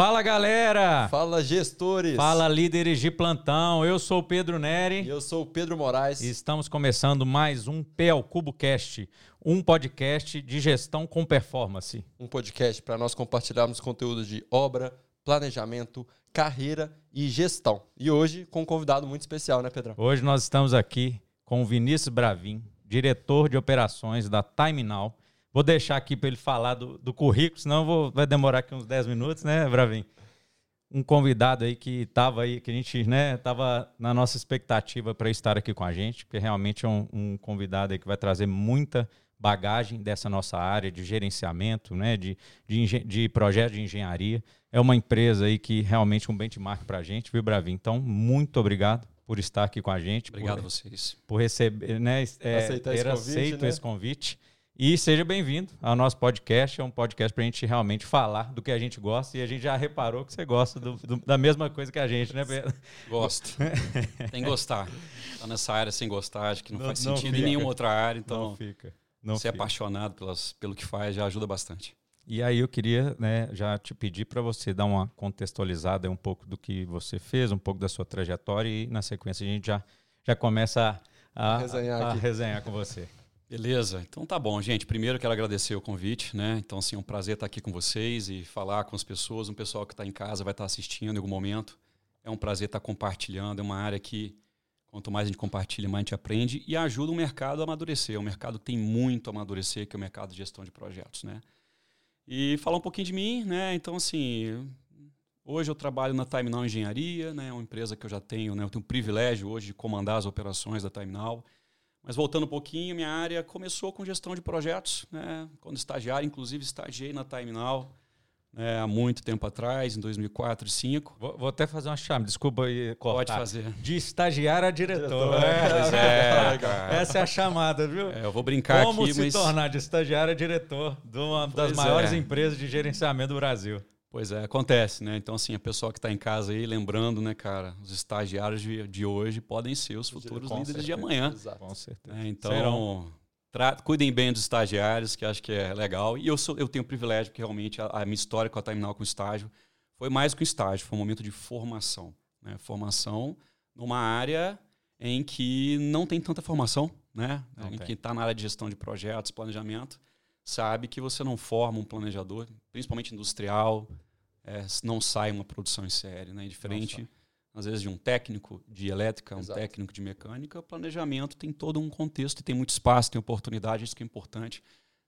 Fala galera! Fala gestores! Fala líderes de plantão! Eu sou o Pedro Neri. E eu sou o Pedro Moraes. E estamos começando mais um PL Cubo Cast, um podcast de gestão com performance. Um podcast para nós compartilharmos conteúdos de obra, planejamento, carreira e gestão. E hoje com um convidado muito especial, né, Pedrão? Hoje nós estamos aqui com o Vinícius Bravin, diretor de operações da Time Now Vou deixar aqui para ele falar do, do currículo, senão vou, vai demorar aqui uns 10 minutos, né, Bravin? Um convidado aí que estava aí, que a gente, né, estava na nossa expectativa para estar aqui com a gente, porque realmente é um, um convidado aí que vai trazer muita bagagem dessa nossa área de gerenciamento, né, de, de, de projeto de engenharia. É uma empresa aí que realmente é um benchmark para a gente, viu, Bravin? Então, muito obrigado por estar aqui com a gente. Obrigado por, a vocês. Por receber, né, é, ter esse convite, aceito né? esse convite. E seja bem-vindo ao nosso podcast. É um podcast para a gente realmente falar do que a gente gosta. E a gente já reparou que você gosta do, do, da mesma coisa que a gente, né, Pedro? Gosto. Tem que gostar. Tá nessa área sem gostar, acho que não, não faz sentido em nenhuma outra área. Então, não fica. Não ser fica. apaixonado pelas, pelo que faz já ajuda bastante. E aí eu queria né, já te pedir para você dar uma contextualizada um pouco do que você fez, um pouco da sua trajetória e na sequência a gente já, já começa a, a, resenhar, a, a resenhar com você. Beleza, então tá bom, gente. Primeiro quero agradecer o convite, né? Então, assim, é um prazer estar aqui com vocês e falar com as pessoas. Um pessoal que está em casa vai estar assistindo em algum momento. É um prazer estar compartilhando. É uma área que, quanto mais a gente compartilha, mais a gente aprende e ajuda o mercado a amadurecer. Um mercado tem muito a amadurecer, que é o mercado de gestão de projetos, né? E falar um pouquinho de mim, né? Então, assim, hoje eu trabalho na Time Now Engenharia, né? É uma empresa que eu já tenho, né? Eu tenho o privilégio hoje de comandar as operações da Time Now. Mas voltando um pouquinho, minha área começou com gestão de projetos, né? Quando estagiário, inclusive estagiei na Time Now né? há muito tempo atrás, em 2004 e 2005. Vou, vou, até fazer uma chave, desculpa aí cortar. Pode fazer. De estagiário a diretor. diretor. É, é, Essa é a chamada, viu? É, eu vou brincar Como aqui, se mas... tornar de estagiário a diretor de uma pois das maiores é. empresas de gerenciamento do Brasil. Pois é, acontece, né? Então, assim, a pessoa que está em casa aí, lembrando, né, cara, os estagiários de, de hoje podem ser os futuros Com líderes certeza. de amanhã. Exato. Com certeza. É, então, cuidem bem dos estagiários, que acho que é legal. E eu, sou, eu tenho o privilégio, porque realmente a, a minha história com a Terminal com estágio foi mais que um estágio, foi um momento de formação. Né? Formação numa área em que não tem tanta formação, né? Não em tem. que está na área de gestão de projetos, planejamento sabe que você não forma um planejador, principalmente industrial, é, não sai uma produção em série. Né? Diferente, às vezes, de um técnico de elétrica, Exato. um técnico de mecânica, o planejamento tem todo um contexto, tem muito espaço, tem oportunidade, isso que é importante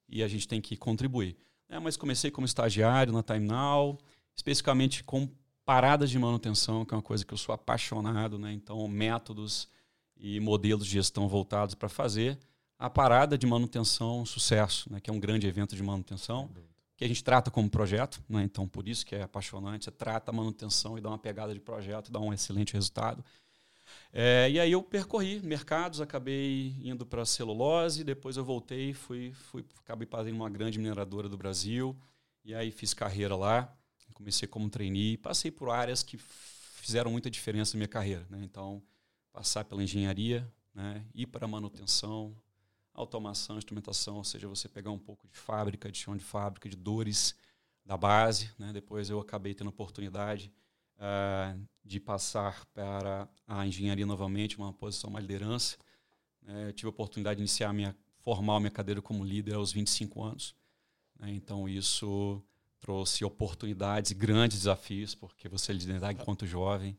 e a gente tem que contribuir. É, mas comecei como estagiário na Time Now, especificamente com paradas de manutenção, que é uma coisa que eu sou apaixonado, né? então métodos e modelos de gestão voltados para fazer a parada de manutenção sucesso, né, que é um grande evento de manutenção, que a gente trata como projeto, né, então por isso que é apaixonante, você trata a manutenção e dá uma pegada de projeto, dá um excelente resultado. É, e aí eu percorri mercados, acabei indo para celulose, depois eu voltei, fui, fui, acabei fazendo uma grande mineradora do Brasil, e aí fiz carreira lá, comecei como trainee, passei por áreas que fizeram muita diferença na minha carreira. Né? Então, passar pela engenharia, né? ir para a manutenção, automação, instrumentação, ou seja, você pegar um pouco de fábrica, de chão de fábrica, de dores da base. Né? Depois eu acabei tendo a oportunidade uh, de passar para a engenharia novamente, uma posição mais liderança. Né? Eu tive a oportunidade de iniciar minha formar minha cadeira como líder aos 25 anos. Né? Então isso trouxe oportunidades grandes desafios, porque você liderar enquanto jovem.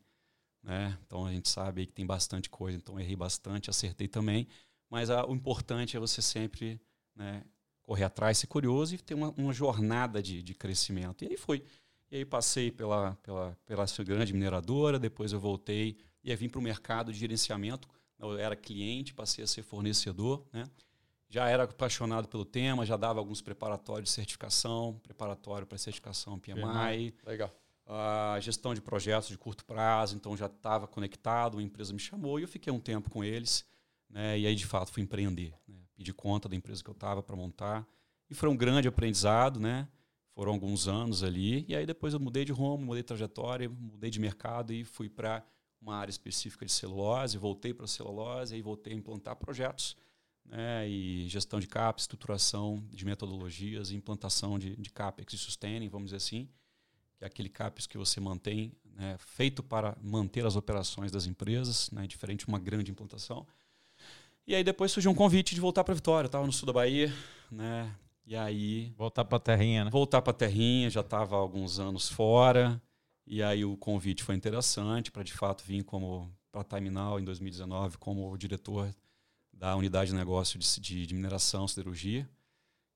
Né? Então a gente sabe que tem bastante coisa, então errei bastante, acertei também mas a, o importante é você sempre né, correr atrás, ser curioso e ter uma, uma jornada de, de, crescimento. E aí foi. E aí passei pela, pela, pela grande mineradora, depois eu voltei e aí vim para o mercado de gerenciamento. Eu era cliente, passei a ser fornecedor, né? Já era apaixonado pelo tema, já dava alguns preparatórios de certificação, preparatório para certificação PMI. Legal. A gestão de projetos de curto prazo, então já estava conectado, uma empresa me chamou e eu fiquei um tempo com eles. Né? E aí, de fato, fui empreender. Né? Pedi conta da empresa que eu estava para montar. E foi um grande aprendizado, né? Foram alguns anos ali. E aí depois eu mudei de rumo, mudei de trajetória, mudei de mercado e fui para uma área específica de celulose, voltei para a celulose, aí voltei a implantar projetos, né, e gestão de CAPEX, estruturação de metodologias, implantação de, de CAPEX e sustaining, vamos dizer assim, que é aquele CAPEX que você mantém, né, feito para manter as operações das empresas, né, diferente de uma grande implantação. E aí depois surgiu um convite de voltar para Vitória. Eu estava no sul da Bahia, né? E aí. Voltar para a terrinha, né? Voltar para a terrinha, já estava há alguns anos fora. E aí o convite foi interessante para de fato vir como para a Terminal em 2019 como diretor da unidade de negócio de, de, de, mineração, siderurgia.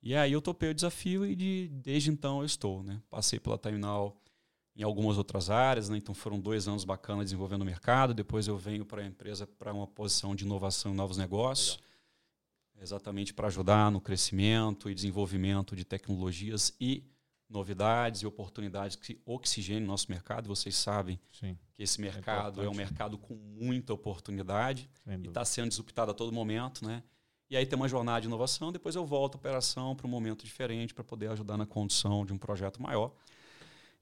E aí eu topei o desafio e de, desde então eu estou, né? Passei pela Terminal em algumas outras áreas, né? então foram dois anos bacanas desenvolvendo o mercado. Depois eu venho para a empresa para uma posição de inovação e novos negócios, Legal. exatamente para ajudar no crescimento e desenvolvimento de tecnologias e novidades e oportunidades que oxigenem nosso mercado. Vocês sabem Sim. que esse é mercado é, é, um mercado com muita oportunidade e está sendo disruptado a todo momento, né? E aí tem uma jornada de inovação, depois eu volto à operação para um momento diferente para poder ajudar na condução de um projeto maior.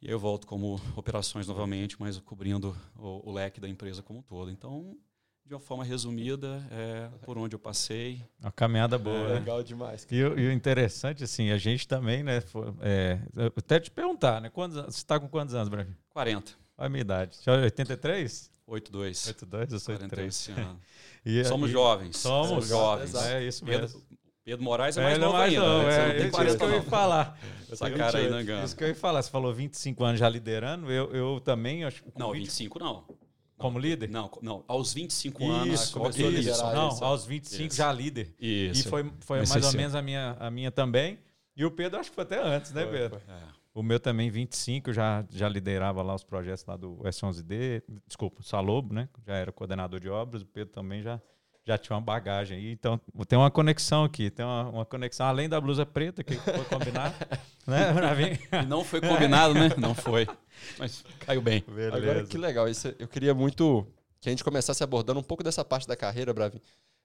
E aí eu volto como operações novamente, mas cobrindo o, o leque da empresa como um todo. Então, de uma forma resumida, é, por onde eu passei. Uma caminhada boa. É, né? Legal demais. E, e, o interessante, assim, a gente também, né? Foi, é, até te perguntar, né? Quantos, você está com quantos anos, Brasil? 40. Olha a minha idade. 83? 82. 82, eu sou 83. e, somos e, jovens. Somos, somos jovens. É isso mesmo. Pedro, Moraes é mais é, novo mais ainda. Não, né? é, isso que eu ia falar. Essa cara aí, né, Isso que eu ia falar. Você falou 25 anos já liderando. Eu, eu também acho. Não, 25 não. Como líder? Não, não. Aos 25 isso, anos começou isso, a liderar. Não, isso. aos 25 isso. já líder. Isso. E foi, foi mais ou menos a minha, a minha também. E o Pedro acho que foi até antes, né, Pedro? Foi, é. O meu também, 25, já, já liderava lá os projetos lá do S11D, desculpa, Salobo, né? Já era coordenador de obras, o Pedro também já já tinha uma bagagem aí. Então, tem uma conexão aqui, tem uma, uma conexão além da blusa preta que foi combinado, né, E não foi combinado, né? Não foi. Mas caiu bem. Beleza. Agora, que legal. Isso, eu queria muito que a gente começasse abordando um pouco dessa parte da carreira, Bravin.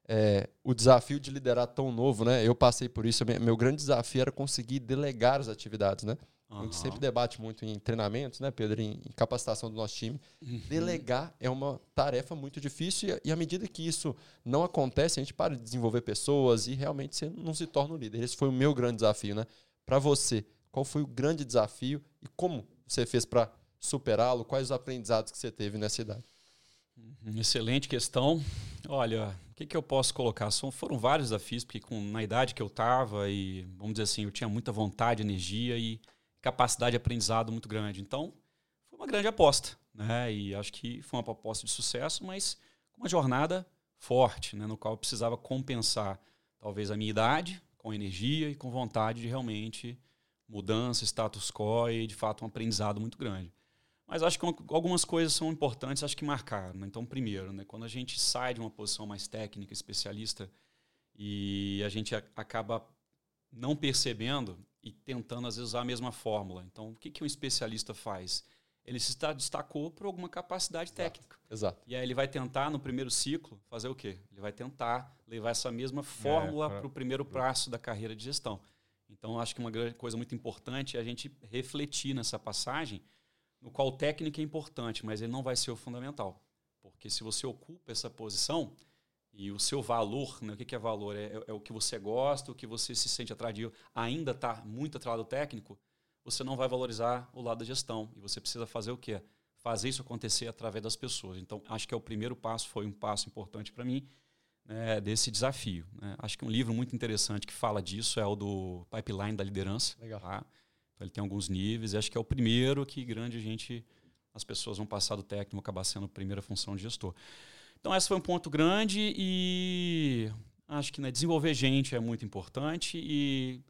É, o desafio de liderar tão novo, né? Eu passei por isso. Meu grande desafio era conseguir delegar as atividades, né? Uhum. A gente sempre debate muito em treinamentos, né, Pedro, em, em capacitação do nosso time. Uhum. Delegar é uma tarefa muito difícil e, e à medida que isso não acontece, a gente para de desenvolver pessoas e realmente você não se torna um líder. Esse foi o meu grande desafio, né? Para você, qual foi o grande desafio e como você fez para superá-lo? Quais os aprendizados que você teve nessa idade? Uhum. Excelente questão. Olha, o que, que eu posso colocar? São, foram vários desafios, porque com, na idade que eu estava, e vamos dizer assim, eu tinha muita vontade, energia e capacidade de aprendizado muito grande. Então, foi uma grande aposta. Né? E acho que foi uma aposta de sucesso, mas uma jornada forte, né? no qual eu precisava compensar talvez a minha idade com energia e com vontade de realmente mudança, status quo e de fato um aprendizado muito grande. Mas acho que algumas coisas são importantes, acho que marcaram. Né? Então, primeiro, né, quando a gente sai de uma posição mais técnica, especialista, e a gente acaba não percebendo e tentando, às vezes, usar a mesma fórmula. Então, o que, que um especialista faz? Ele se destacou por alguma capacidade Exato. técnica. Exato. E aí ele vai tentar, no primeiro ciclo, fazer o quê? Ele vai tentar levar essa mesma fórmula é, para o primeiro passo da carreira de gestão. Então, acho que uma coisa muito importante é a gente refletir nessa passagem, no qual o técnico é importante, mas ele não vai ser o fundamental. Porque se você ocupa essa posição, e o seu valor, né? o que é valor? É, é, o que você gosta, o que você se sente atraído, ainda está muito atrelado ao técnico, você não vai valorizar o lado da gestão. E você precisa fazer o quê? Fazer isso acontecer através das pessoas. Então, acho que é o primeiro passo, foi um passo importante para mim, né, desse desafio. Né? Acho que um livro muito interessante que fala disso é o do Pipeline da Liderança. Legal. Tá? Então, ele tem alguns níveis, acho que é o primeiro que grande gente, as pessoas vão passar do técnico, acabar sendo a primeira função de gestor. Então, esse foi um ponto grande e acho que né, desenvolver gente é muito importante. E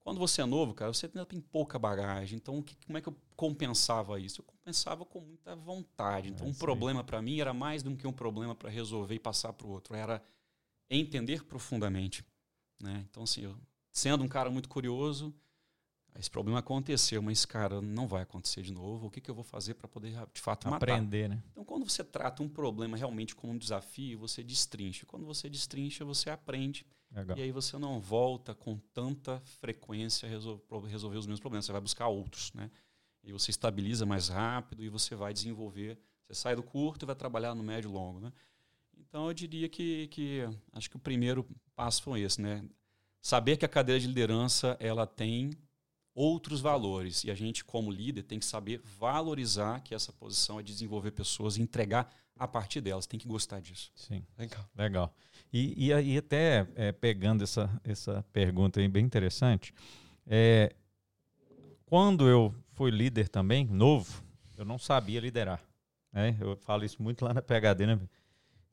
quando você é novo, cara, você ainda tem pouca bagagem. Então, que, como é que eu compensava isso? Eu compensava com muita vontade. Então, é, um sim. problema para mim era mais do que um problema para resolver e passar para o outro. Era entender profundamente. Né? Então, assim, eu, sendo um cara muito curioso, esse problema aconteceu, mas, cara, não vai acontecer de novo. O que, que eu vou fazer para poder, de fato, matar? Aprender, né? Então, quando você trata um problema realmente como um desafio, você destrincha. Quando você destrincha, você aprende. Legal. E aí você não volta com tanta frequência a resolver os mesmos problemas. Você vai buscar outros, né? E você estabiliza mais rápido e você vai desenvolver. Você sai do curto e vai trabalhar no médio e longo, né? Então, eu diria que, que acho que o primeiro passo foi esse, né? Saber que a cadeira de liderança ela tem outros valores. E a gente, como líder, tem que saber valorizar que essa posição é desenvolver pessoas e entregar a partir delas. Tem que gostar disso. Sim. Legal. Legal. E, e aí, até é, pegando essa, essa pergunta aí bem interessante, é, quando eu fui líder também, novo, eu não sabia liderar. Né? Eu falo isso muito lá na PHD, né?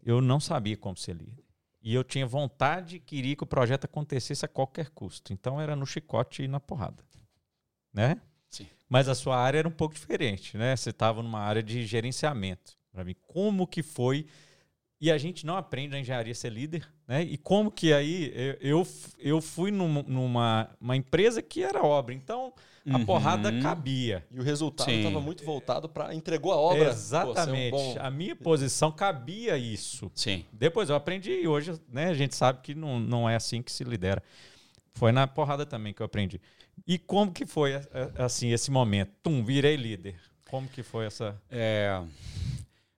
Eu não sabia como ser líder. E eu tinha vontade, queria que o projeto acontecesse a qualquer custo. Então era no chicote e na porrada. Né? Sim. Mas a sua área era um pouco diferente, né? Você estava numa área de gerenciamento. Para mim, como que foi e a gente não aprende na engenharia a ser líder, né? E como que aí eu, eu fui numa, numa uma empresa que era obra, então a uhum. porrada cabia. E o resultado estava muito voltado para entregou a obra. Exatamente. Pô, um bom... A minha posição cabia isso. Sim. Depois eu aprendi e hoje né, a gente sabe que não, não é assim que se lidera. Foi na porrada também que eu aprendi. E como que foi assim esse momento? Tum, virei líder. Como que foi essa? É,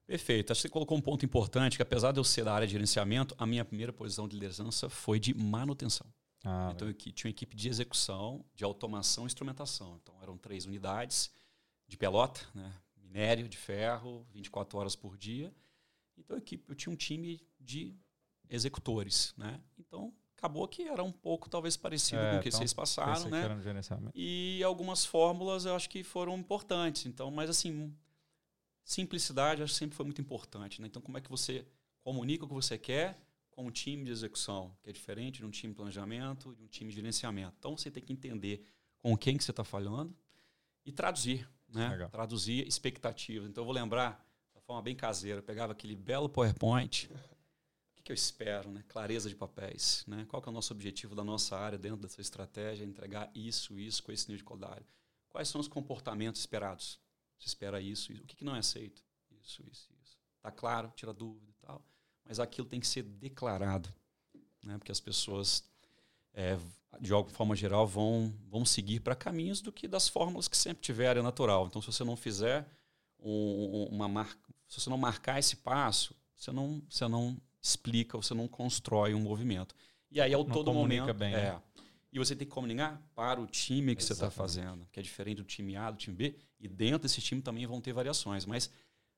Perfeito. Acho que você colocou um ponto importante, que apesar de eu ser da área de gerenciamento, a minha primeira posição de liderança foi de manutenção. Ah, então, eu tinha uma equipe de execução, de automação e instrumentação. Então, eram três unidades de pelota, né? minério de ferro, 24 horas por dia. Então, eu, eu tinha um time de executores. Né? Então, acabou que era um pouco, talvez, parecido é, com o que então, vocês passaram. Né? E algumas fórmulas eu acho que foram importantes. Então, mas assim, simplicidade acho que sempre foi muito importante. Né? Então, como é que você comunica o que você quer com um time de execução, que é diferente de um time de planejamento, de um time de gerenciamento. Então, você tem que entender com quem que você está falando e traduzir. Né? Traduzir expectativas. Então, eu vou lembrar, de forma bem caseira, eu pegava aquele belo PowerPoint. Que, eu espero? Né? Clareza de papéis. Né? Qual que é o nosso objetivo da nossa área dentro dessa estratégia? Entregar isso, isso, com esse nível de qualidade. Quais são os comportamentos esperados? Você espera isso, isso. O que, que não é aceito? Isso, isso, isso. Tá claro, tira dúvida e tal. Mas aquilo tem que ser declarado, né? Porque as pessoas, é, de alguma forma geral, vão, vão seguir para caminhos do que das fórmulas que sempre tiveram, é natural. Então, se você não fizer um, uma marca, se você não marcar esse passo, você não, você não explica, você não constrói um movimento. E aí, ao não todo momento, bem, é, né? E você tem que comunicar para o time que Exatamente. você está fazendo, que é diferente do time A, do time B. E dentro desse time também vão ter variações. Mas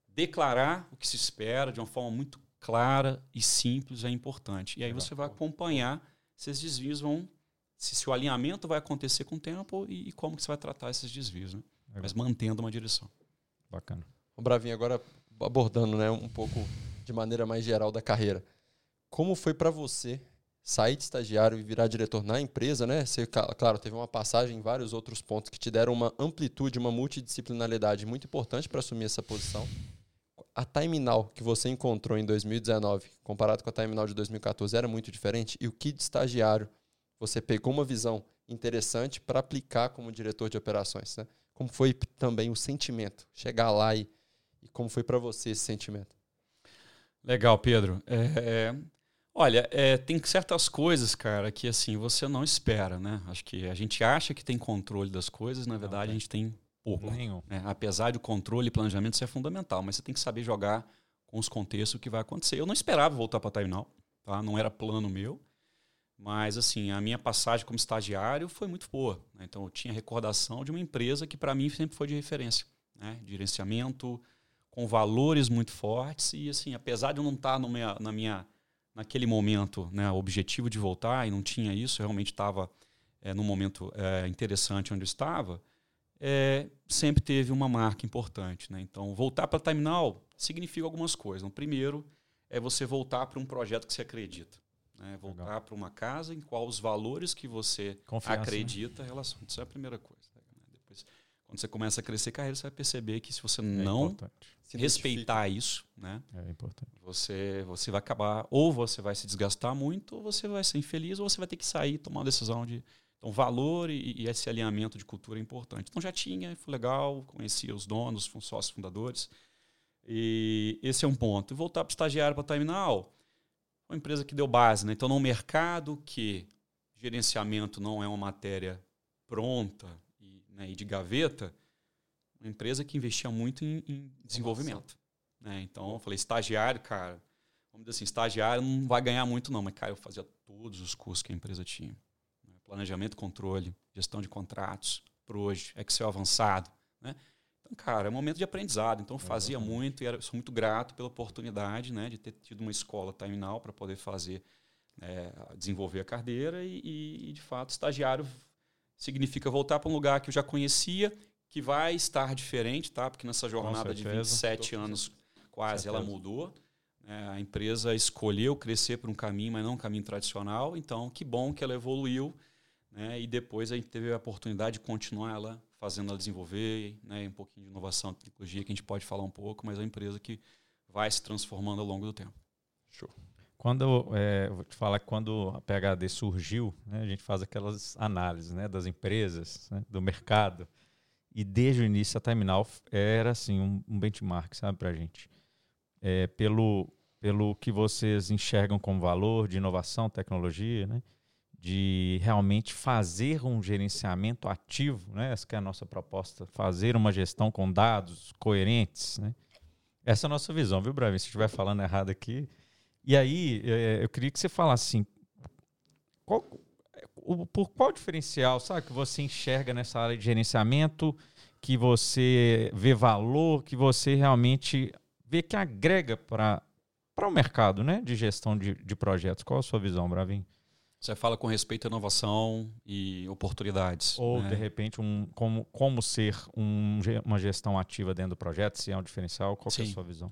declarar o que se espera de uma forma muito clara e simples é importante. E aí você vai acompanhar se esses desvios vão. Se, se o alinhamento vai acontecer com o tempo e, e como que você vai tratar esses desvios. Né? Mas mantendo uma direção. Bacana. O Bravinho, agora abordando né, um pouco de maneira mais geral da carreira. Como foi para você sair de estagiário e virar diretor na empresa, né? Você, claro, teve uma passagem em vários outros pontos que te deram uma amplitude, uma multidisciplinaridade muito importante para assumir essa posição. A Timinal que você encontrou em 2019, comparado com a Timinal de 2014, era muito diferente? E o que de estagiário você pegou uma visão interessante para aplicar como diretor de operações? Né? Como foi também o sentimento? Chegar lá e, e como foi para você esse sentimento? Legal, Pedro. É, Olha, é, tem certas coisas, cara, que assim você não espera, né? Acho que a gente acha que tem controle das coisas, na verdade não, a gente tem pouco. Nenhum. Né? Apesar do controle e planejamento ser fundamental, mas você tem que saber jogar com os contextos o que vai acontecer. Eu não esperava voltar para Terminal, tá? Não era plano meu, mas assim a minha passagem como estagiário foi muito boa. Né? Então eu tinha recordação de uma empresa que para mim sempre foi de referência, né? Gerenciamento com valores muito fortes e assim apesar de eu não estar tá no minha, na minha naquele momento, né, o objetivo de voltar e não tinha isso, realmente estava é, num momento é, interessante onde eu estava, é, sempre teve uma marca importante. Né? Então, voltar para a Terminal significa algumas coisas. O primeiro é você voltar para um projeto que você acredita. Né? Voltar para uma casa em qual os valores que você Confiança, né? acredita né? relação. Isso é a primeira coisa. Quando você começa a crescer carreira, você vai perceber que se você é não importante respeitar isso, né? É importante. Você, você vai acabar, ou você vai se desgastar muito, ou você vai ser infeliz, ou você vai ter que sair e tomar uma decisão de. Então, valor e, e, esse alinhamento de cultura é importante. Então, já tinha, foi legal, conhecia os donos, os sócios fundadores. E esse é um ponto. E voltar para o estagiário para a Terminal, uma empresa que deu base. Né? Então, num mercado que gerenciamento não é uma matéria pronta né, e de gaveta, uma empresa que investia muito em, em desenvolvimento. Né? Então, eu falei, estagiário, cara, vamos dizer assim, estagiário não vai ganhar muito não, mas, cara, eu fazia todos os cursos que a empresa tinha. Né? Planejamento, controle, gestão de contratos, para hoje, Excel avançado. Né? Então, cara, é um momento de aprendizado. Então, fazia Exatamente. muito e era, sou muito grato pela oportunidade né, de ter tido uma escola terminal para poder fazer, é, desenvolver a carreira e, e, de fato, estagiário significa voltar para um lugar que eu já conhecia, que vai estar diferente, tá? Porque nessa jornada de 27 anos quase ela mudou. É, a empresa escolheu crescer por um caminho, mas não um caminho tradicional. Então, que bom que ela evoluiu. Né? E depois a gente teve a oportunidade de continuar ela fazendo ela desenvolver, né? um pouquinho de inovação, tecnologia, que a gente pode falar um pouco, mas é uma empresa que vai se transformando ao longo do tempo. Show. Quando é, vou te falar quando a PHD surgiu, né, a gente faz aquelas análises né, das empresas, né, do mercado, e desde o início a Terminal era assim um, um benchmark, sabe, para a gente. É, pelo, pelo que vocês enxergam como valor de inovação, tecnologia, né, de realmente fazer um gerenciamento ativo, né, essa é a nossa proposta, fazer uma gestão com dados coerentes, né. Essa é a nossa visão, viu, Bravi? Se estiver falando errado aqui, e aí, é, eu queria que você falasse assim, qual, o, por qual diferencial, sabe, que você enxerga nessa área de gerenciamento, que você vê valor, que você realmente vê que agrega para o mercado né, de gestão de, de projetos? Qual a sua visão, Bravin? Você fala com respeito à inovação e oportunidades. Ou, né? de repente, um, como, como ser um, uma gestão ativa dentro do projeto, se é um diferencial, qual é a sua visão?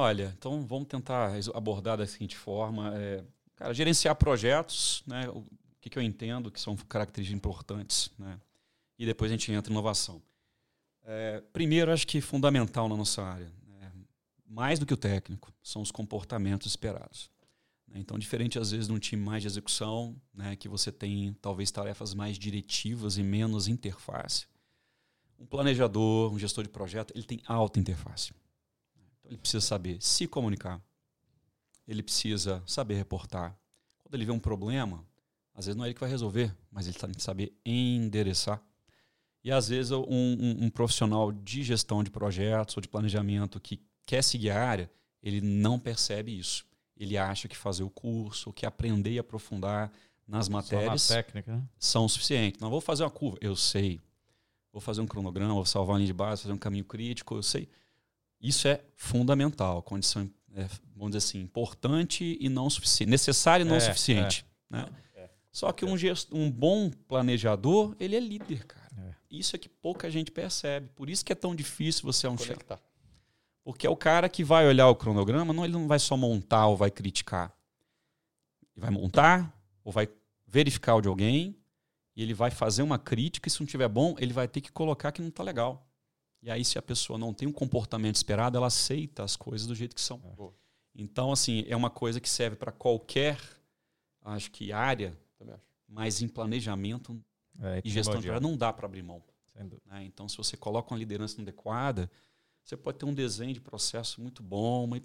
Olha, então vamos tentar abordar da seguinte forma. É, cara, gerenciar projetos, né, o que, que eu entendo que são características importantes, né, e depois a gente entra em inovação. É, primeiro, acho que fundamental na nossa área, né, mais do que o técnico, são os comportamentos esperados. Então, diferente às vezes de um time mais de execução, né, que você tem talvez tarefas mais diretivas e menos interface, um planejador, um gestor de projeto, ele tem alta interface. Ele precisa saber se comunicar. Ele precisa saber reportar. Quando ele vê um problema, às vezes não é ele que vai resolver, mas ele tem que saber endereçar. E às vezes um, um, um, profissional de gestão de projetos ou de planejamento que quer seguir a área, ele não percebe isso. Ele acha que fazer o curso, que aprender e aprofundar nas matérias na técnica, né? são suficientes. Não vou fazer uma curva, eu sei. Vou fazer um cronograma, vou salvar uma linha de base, fazer um caminho crítico, eu sei. Isso é fundamental, condição, é, vamos dizer assim, importante e não suficiente, necessário e não é, suficiente. É. Né? É. Só que um, gesto, um bom planejador, ele é líder, cara. É. Isso é que pouca gente percebe. Por isso que é tão difícil você é um chefe. Porque é o cara que vai olhar o cronograma, não, ele não vai só montar ou vai criticar. Ele vai montar ou vai verificar o de alguém e ele vai fazer uma crítica e se não tiver bom, ele vai ter que colocar que não está legal. E aí, se a pessoa não tem um comportamento esperado, ela aceita as coisas do jeito que são. É. Então, assim, é uma coisa que serve para qualquer, acho que, área, mas em planejamento é, e gestão de projeto não dá para abrir mão. Né? Então, se você coloca uma liderança adequada, você pode ter um desenho de processo muito bom, mas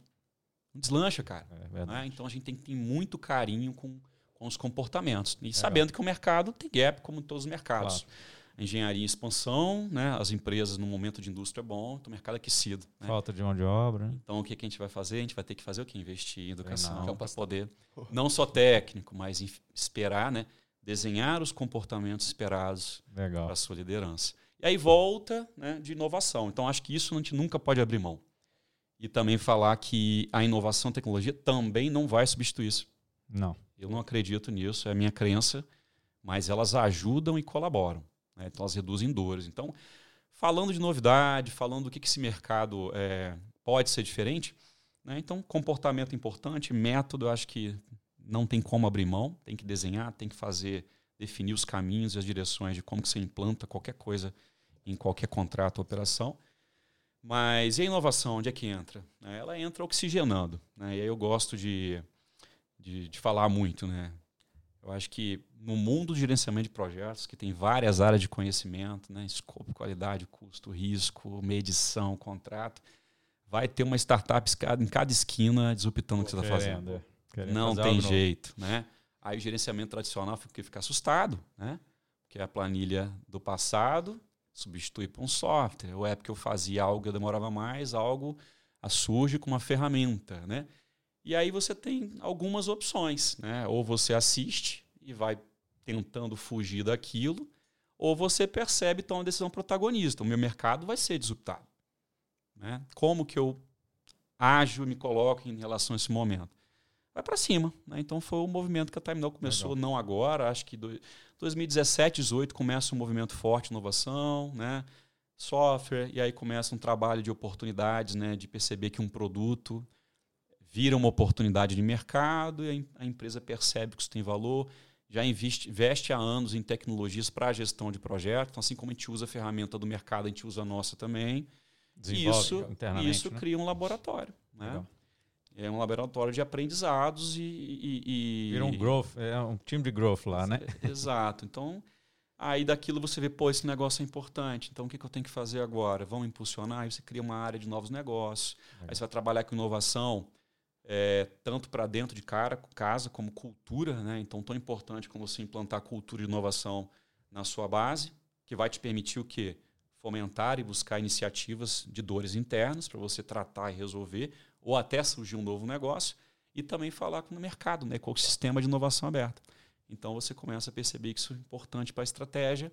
não deslancha, cara. É né? Então, a gente tem que ter muito carinho com, com os comportamentos. E sabendo que o mercado tem gap, como em todos os mercados. Claro engenharia em expansão, né? as empresas no momento de indústria é bom, então mercado aquecido. Né? Falta de mão de obra. Né? Então o que, que a gente vai fazer? A gente vai ter que fazer o que? Investir em educação para poder, não só técnico, mas esperar, né? desenhar os comportamentos esperados para a sua liderança. E aí volta né, de inovação. Então acho que isso a gente nunca pode abrir mão. E também falar que a inovação e tecnologia também não vai substituir isso. Não. Eu não acredito nisso, é a minha crença, mas elas ajudam e colaboram. Né? Então elas reduzem dores. Então, falando de novidade, falando do que, que esse mercado é, pode ser diferente, né? então comportamento importante, método, eu acho que não tem como abrir mão, tem que desenhar, tem que fazer, definir os caminhos e as direções de como que você implanta qualquer coisa em qualquer contrato ou operação. Mas e a inovação, onde é que entra? Ela entra oxigenando. Né? E aí eu gosto de, de, de falar muito. Né? Eu acho que no mundo do gerenciamento de projetos, que tem várias áreas de conhecimento, né, escopo, qualidade, custo, risco, medição, contrato, vai ter uma startup em cada esquina disruptando o que você está fazendo. É. Não tem jeito, né? Aí o gerenciamento tradicional fica, fica assustado, né? Porque a planilha do passado substitui por um software. Ou é porque eu fazia algo que eu demorava mais, algo surge com uma ferramenta, né? E aí você tem algumas opções, né? Ou você assiste e vai tentando fugir daquilo, ou você percebe e toma uma decisão protagonista. O meu mercado vai ser disruptado. Né? Como que eu ajo, me coloco em relação a esse momento? Vai para cima. Né? Então foi o movimento que a Terminal começou, Legal. não agora, acho que do, 2017, 2018 começa um movimento forte de inovação, né? software, e aí começa um trabalho de oportunidades, né? de perceber que um produto vira uma oportunidade de mercado e a empresa percebe que isso tem valor, já investe, investe há anos em tecnologias para a gestão de projetos. Então, assim como a gente usa a ferramenta do mercado, a gente usa a nossa também. Desenvolve isso, isso né? cria um laboratório. Né? É um laboratório de aprendizados e. e, e Vira um growth, é um time de growth lá, né? Exato. Então, aí daquilo você vê, pô, esse negócio é importante, então o que, que eu tenho que fazer agora? Vamos impulsionar? Aí você cria uma área de novos negócios, é. aí você vai trabalhar com inovação é, tanto para dentro de cara, casa como cultura. Né? Então, tão importante como você implantar cultura e inovação na sua base, que vai te permitir o quê? Fomentar e buscar iniciativas de dores internas para você tratar e resolver, ou até surgir um novo negócio, e também falar com o mercado, né? com o sistema de inovação aberta. Então, você começa a perceber que isso é importante para a estratégia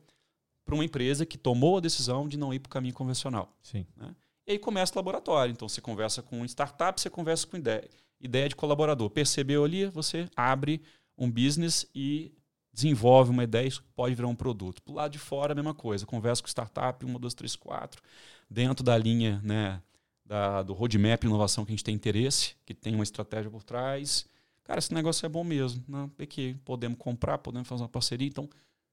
para uma empresa que tomou a decisão de não ir para o caminho convencional. Sim. Né? E aí começa o laboratório. Então você conversa com startup, você conversa com ideia, ideia de colaborador. Percebeu ali, você abre um business e desenvolve uma ideia, isso pode virar um produto. Do lado de fora, a mesma coisa. Conversa com startup, uma, duas, três, quatro, dentro da linha né, da, do roadmap inovação que a gente tem interesse, que tem uma estratégia por trás. Cara, esse negócio é bom mesmo. É que podemos comprar, podemos fazer uma parceria. Então,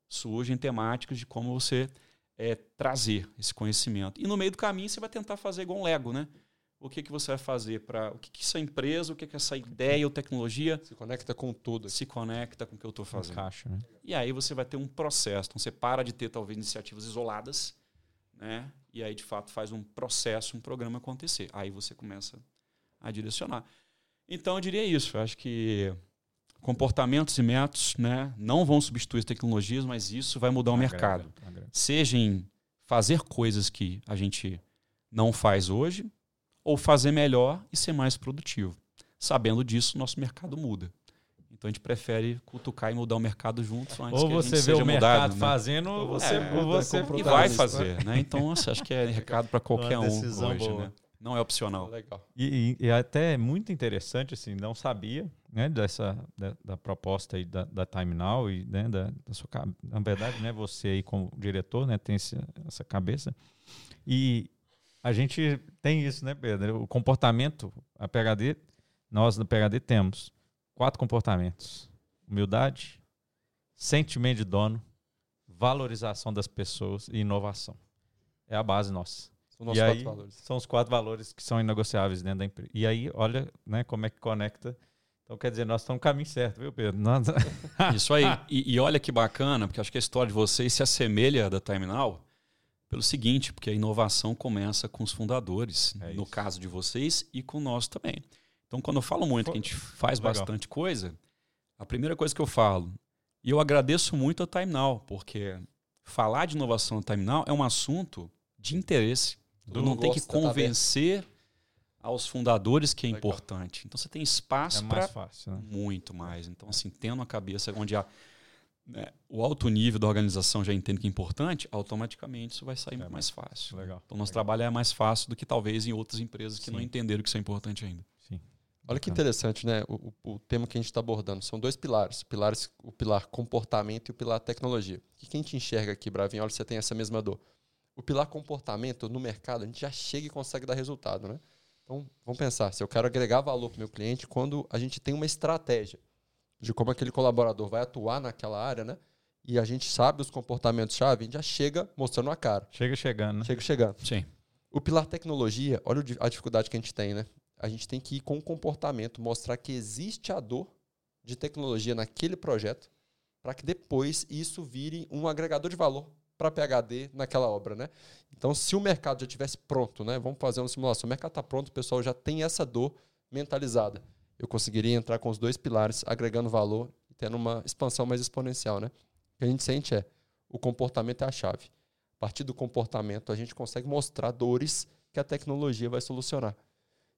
surgem temáticas de como você é, trazer esse conhecimento. E no meio do caminho você vai tentar fazer igual um Lego, né? O que, que você vai fazer para. O que, que essa empresa, o que, que essa ideia ou tecnologia. Se conecta com tudo. Se conecta com o que eu estou fazendo. Encaixa, né? E aí você vai ter um processo. Então você para de ter, talvez, iniciativas isoladas, né? E aí, de fato, faz um processo, um programa acontecer. Aí você começa a direcionar. Então, eu diria isso. Eu acho que comportamentos e métodos né, não vão substituir as tecnologias, mas isso vai mudar o mercado. Seja em fazer coisas que a gente não faz hoje, ou fazer melhor e ser mais produtivo. Sabendo disso, nosso mercado muda. Então a gente prefere cutucar e mudar o mercado juntos antes ou que a gente seja o mercado né? fazendo, ou você, é, ou você e vai fazer, né? Então acho que é recado para qualquer um hoje, boa. né? Não é opcional. Legal. E, e, e, até é muito interessante, assim, não sabia né, dessa da, da proposta aí da, da Time Now e né, da, da sua na verdade, né, você aí como diretor, né, tem esse, essa cabeça e a gente tem isso, né, Pedro? O comportamento, a PHD, nós no PHD temos quatro comportamentos: humildade, sentimento de dono, valorização das pessoas e inovação. É a base nossa. São e aí, valores. São os quatro valores que são inegociáveis dentro da empresa. E aí, olha né, como é que conecta. Então, quer dizer, nós estamos no caminho certo, viu, Pedro? Nós... Isso aí. E, e, olha que bacana, porque acho que a história de vocês se assemelha da Terminal pelo seguinte, porque a inovação começa com os fundadores, é no caso de vocês e com nós também. Então, quando eu falo muito que a gente faz Legal. bastante coisa, a primeira coisa que eu falo, e eu agradeço muito a Time Now, porque falar de inovação na Time Now é um assunto de interesse. Eu não tem que convencer aos fundadores que é Legal. importante. Então você tem espaço é para né? muito mais. Então assim, tendo a cabeça onde a, né, o alto nível da organização já entende que é importante, automaticamente isso vai sair é, muito mais fácil. Legal. Então nosso Legal. trabalho é mais fácil do que talvez em outras empresas que Sim. não entenderam que isso é importante ainda. Sim. Olha que interessante, né? O, o tema que a gente está abordando são dois pilares, pilares, o pilar comportamento e o pilar tecnologia. O que a gente enxerga aqui, Bravinho? Olha, você tem essa mesma dor o pilar comportamento no mercado, a gente já chega e consegue dar resultado, né? Então, vamos pensar, se eu quero agregar valor para o meu cliente, quando a gente tem uma estratégia de como aquele colaborador vai atuar naquela área, né? E a gente sabe os comportamentos-chave, a gente já chega mostrando a cara. Chega chegando, né? Chega chegando. Sim. O pilar tecnologia, olha a dificuldade que a gente tem, né? A gente tem que ir com o comportamento, mostrar que existe a dor de tecnologia naquele projeto, para que depois isso vire um agregador de valor para PHD naquela obra, né? Então, se o mercado já tivesse pronto, né? Vamos fazer uma simulação. O mercado está pronto, o pessoal já tem essa dor mentalizada. Eu conseguiria entrar com os dois pilares, agregando valor e tendo uma expansão mais exponencial, né? O que a gente sente é o comportamento é a chave. A partir do comportamento, a gente consegue mostrar dores que a tecnologia vai solucionar.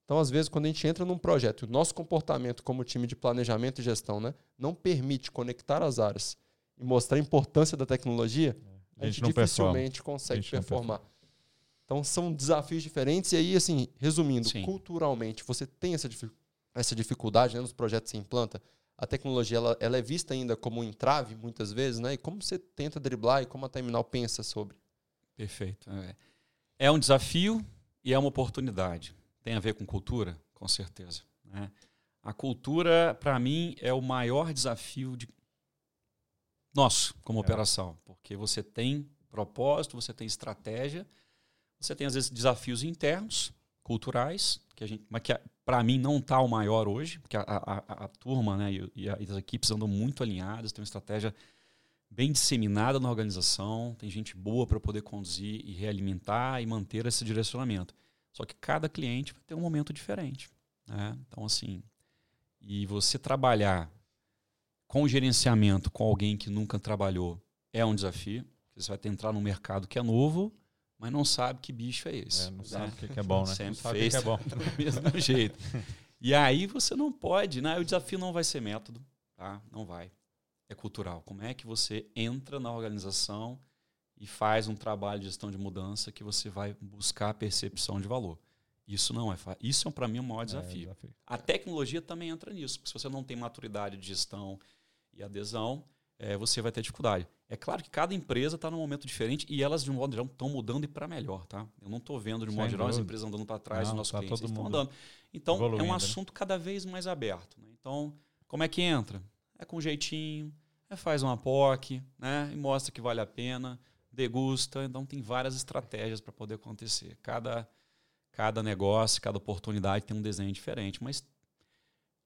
Então, às vezes, quando a gente entra num projeto, o nosso comportamento como time de planejamento e gestão, né, não permite conectar as áreas e mostrar a importância da tecnologia, a gente, dificilmente performa. consegue performar. Então são desafios diferentes. E aí, assim, resumindo, Sim. culturalmente, você tem essa, essa dificuldade né, nos projetos que você implanta. A tecnologia ela, ela é vista ainda como um entrave, muitas vezes, né? E como você tenta driblar e como a Terminal pensa sobre? Perfeito. É, é um desafio e é uma oportunidade. Tem a ver com cultura? Com certeza. Né? A cultura, para mim, é o maior desafio de nosso como é. operação, porque você tem propósito, você tem estratégia, você tem às vezes desafios internos, culturais, que a gente, mas que para mim não está o maior hoje, porque a, a, a turma né, e, e, as equipes andam muito alinhadas, tem uma estratégia bem disseminada na organização, tem gente boa para poder conduzir e realimentar e manter esse direcionamento. Só que cada cliente vai ter um momento diferente. Né? Então, assim, e você trabalhar com gerenciamento com alguém que nunca trabalhou é um desafio. Você vai ter que entrar num mercado que é novo, mas não sabe que bicho é esse. É, não né? sabe o que é bom, né? Sempre não sabe fez que é bom. do mesmo jeito. E aí você não pode, né? O desafio não vai ser método, tá? Não vai. É cultural. Como é que você entra na organização e faz um trabalho de gestão de mudança que você vai buscar a percepção de valor? Isso não é. Isso é para mim o maior desafio. É, desafio. A tecnologia também entra nisso, porque se você não tem maturidade de gestão e adesão, é, você vai ter dificuldade. É claro que cada empresa está num momento diferente e elas, de um modo geral, estão mudando e para melhor. Tá? Eu não estou vendo, de um modo geral, as empresas andando para trás, não, os nossos tá clientes estão andando. Então, é um né? assunto cada vez mais aberto. Né? Então, como é que entra? É com jeitinho, é faz uma POC, né? e mostra que vale a pena, degusta. Então, tem várias estratégias para poder acontecer. Cada, cada negócio, cada oportunidade tem um desenho diferente, mas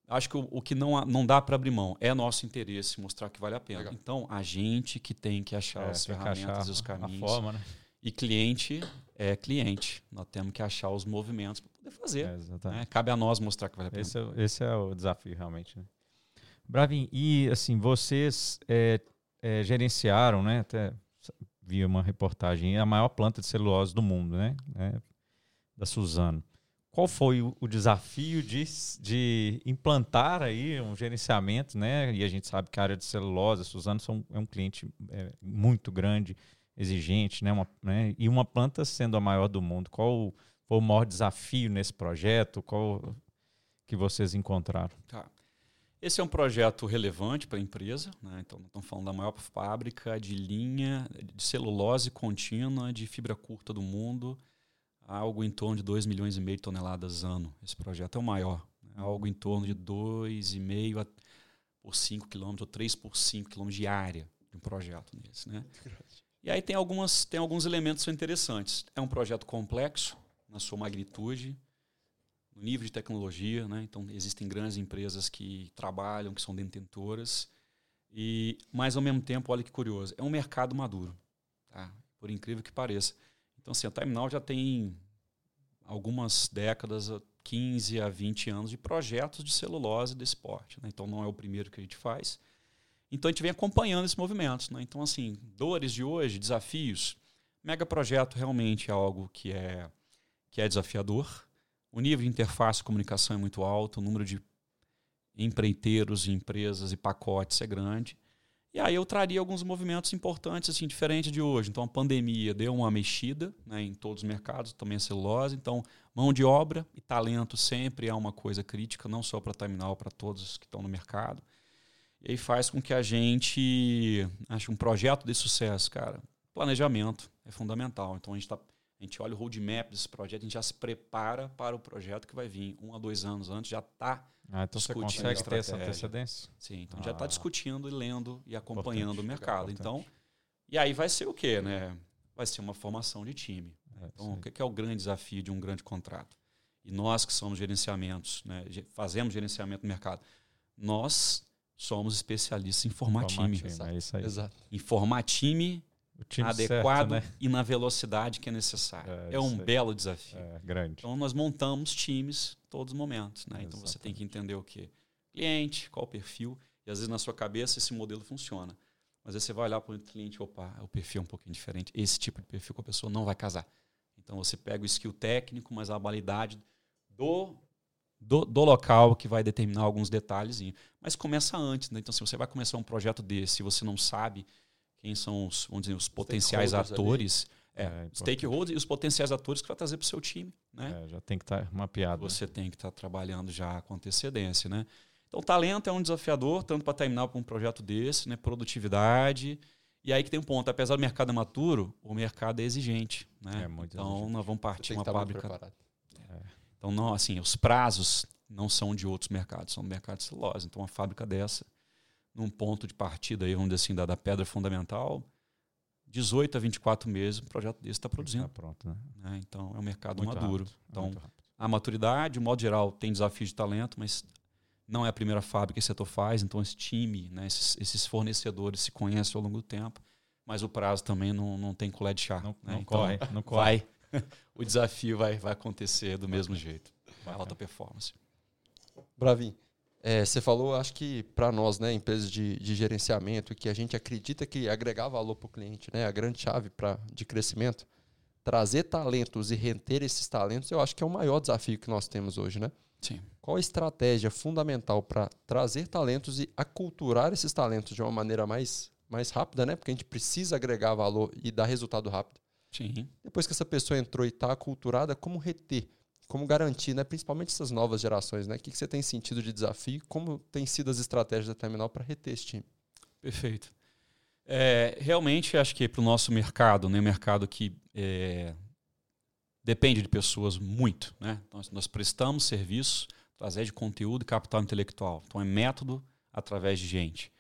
acho que o, o que não, não dá para abrir mão é nosso interesse mostrar que vale a pena. Legal. Então, a gente que tem que achar é, as ferramentas e os caminhos. A forma, né? E cliente é cliente. Nós temos que achar os movimentos para poder fazer. É, né? Cabe a nós mostrar que vale a pena. Esse é, esse é o desafio, realmente. Né? Bravin, e assim, vocês é, é, gerenciaram, né? Até vi uma reportagem, a maior planta de celulose do mundo, né? É, da Suzano qual foi o, desafio de, de, implantar aí um gerenciamento, né? E a gente sabe que a área de celulose, Suzano são, é um cliente é, muito grande, exigente, né? Uma, né? E uma planta sendo a maior do mundo. Qual foi o maior desafio nesse projeto? Qual que vocês encontraram? Tá. Esse é um projeto relevante para a empresa, né? então estamos falando da maior fábrica de linha de celulose contínua de fibra curta do mundo algo em torno de 2 milhões e meio de toneladas ano. Esse projeto é o maior. Né? Algo em torno de 2,5 por 5 quilômetros, ou 3 por 5 quilômetros de área de um projeto desse. Né? E aí tem, algumas, tem alguns elementos interessantes. É um projeto complexo, na sua magnitude, no nível de tecnologia. Né? Então, existem grandes empresas que trabalham, que são detentoras. E, mas, ao mesmo tempo, olha que curioso, é um mercado maduro. Tá? Por incrível que pareça. Então, assim, a Time já tem algumas décadas, 15 a 20 anos, de projetos de celulose desse porte. Né? Então, não é o primeiro que a gente faz. Então, a gente vem acompanhando esses movimentos. Né? Então, assim, dores de hoje, desafios. Mega projeto realmente é algo que é, que é desafiador. O nível de interface e comunicação é muito alto, o número de empreiteiros, empresas e pacotes é grande. E aí eu traria alguns movimentos importantes, assim, diferentes de hoje. Então a pandemia deu uma mexida né, em todos os mercados, também a celulose. Então, mão de obra e talento sempre é uma coisa crítica, não só para a Terminal, para todos que estão no mercado. E aí faz com que a gente acho um projeto de sucesso, cara. Planejamento é fundamental. Então a gente tá, a gente olha o roadmap desse projeto, a gente já se prepara para o projeto que vai vir um a dois anos antes, já está ah, então você consegue ter essa antecedência? Sim, então ah. já está discutindo e lendo e acompanhando importante, o mercado. Então, e aí vai ser o quê, né? Vai ser uma formação de time. É, então, o que é o grande desafio de um grande contrato? E nós que somos gerenciamentos, né, fazemos gerenciamento do mercado, nós somos especialistas em formar, formar time. time. É isso aí. Exato. Em formar time adequado certo, né? e na velocidade que é necessária. É, é um belo desafio. É, grande. Então nós montamos times todos os momentos. Né? Então você tem que entender o que? Cliente, qual o perfil. E às vezes na sua cabeça esse modelo funciona. Mas aí você vai olhar para o cliente, opa, o perfil é um pouquinho diferente. Esse tipo de perfil com a pessoa não vai casar. Então você pega o skill técnico, mas a habilidade do, do, do local que vai determinar alguns detalhes. Mas começa antes. Né? Então se você vai começar um projeto desse e você não sabe quem são os, vamos dizer, os potenciais ali. atores, é, É, stakeholders e os potenciais atores que vai trazer para o seu time, né? É, já tem que estar mapeado. né? Você tem que estar trabalhando já com antecedência, né? Então, talento é um desafiador, tanto para terminar com um projeto desse, né? Produtividade. E aí que tem um ponto, apesar do mercado maturo, o mercado é exigente, né? É muito então, exigente. nós vamos partir uma muito fábrica. preparado. Então, não, assim, os prazos não são de outros mercados, são do mercado de celulose. Então, uma fábrica dessa, num ponto de partida aí, vamos dizer assim, da, da pedra fundamental, 18 a 24 meses, um projeto desse está Tá produzindo. pronto, né? né? Então, é um mercado Muito maduro. rápido, Então, rápido. a maturidade, de modo geral, tem desafio de talento, mas não é a primeira fábrica que esse setor faz, então esse time, né, esses, esses fornecedores se conhecem ao longo do tempo, mas o prazo também não, não tem colher de chá. Não, né? não Então, corre, não corre. Vai, o desafio vai, vai acontecer do mesmo jeito. Vai alta performance. Bravin, é, você falou, acho que para nós, né, empresas de, de gerenciamento, que a gente acredita que agregar valor para o cliente, né, a grande chave pra, de crescimento, trazer talentos e reter esses talentos, eu acho que é o maior desafio que nós temos hoje, né? Sim. Qual a estratégia fundamental para trazer talentos e aculturar esses talentos de uma maneira mais, mais rápida, né? Porque a gente precisa agregar valor e dar resultado rápido. Sim. Depois que essa pessoa entrou e está aculturada, como reter? Como garantir, né? principalmente essas novas gerações? Né? O que, que você tem sentido de desafio? Como tem sido as estratégias da Terminal para reter esse time? Perfeito. É, realmente, acho que para o nosso mercado, né, mercado que é, depende de pessoas muito, né? Nós, nós prestamos serviço através de conteúdo e capital intelectual. Então, é método através de gente.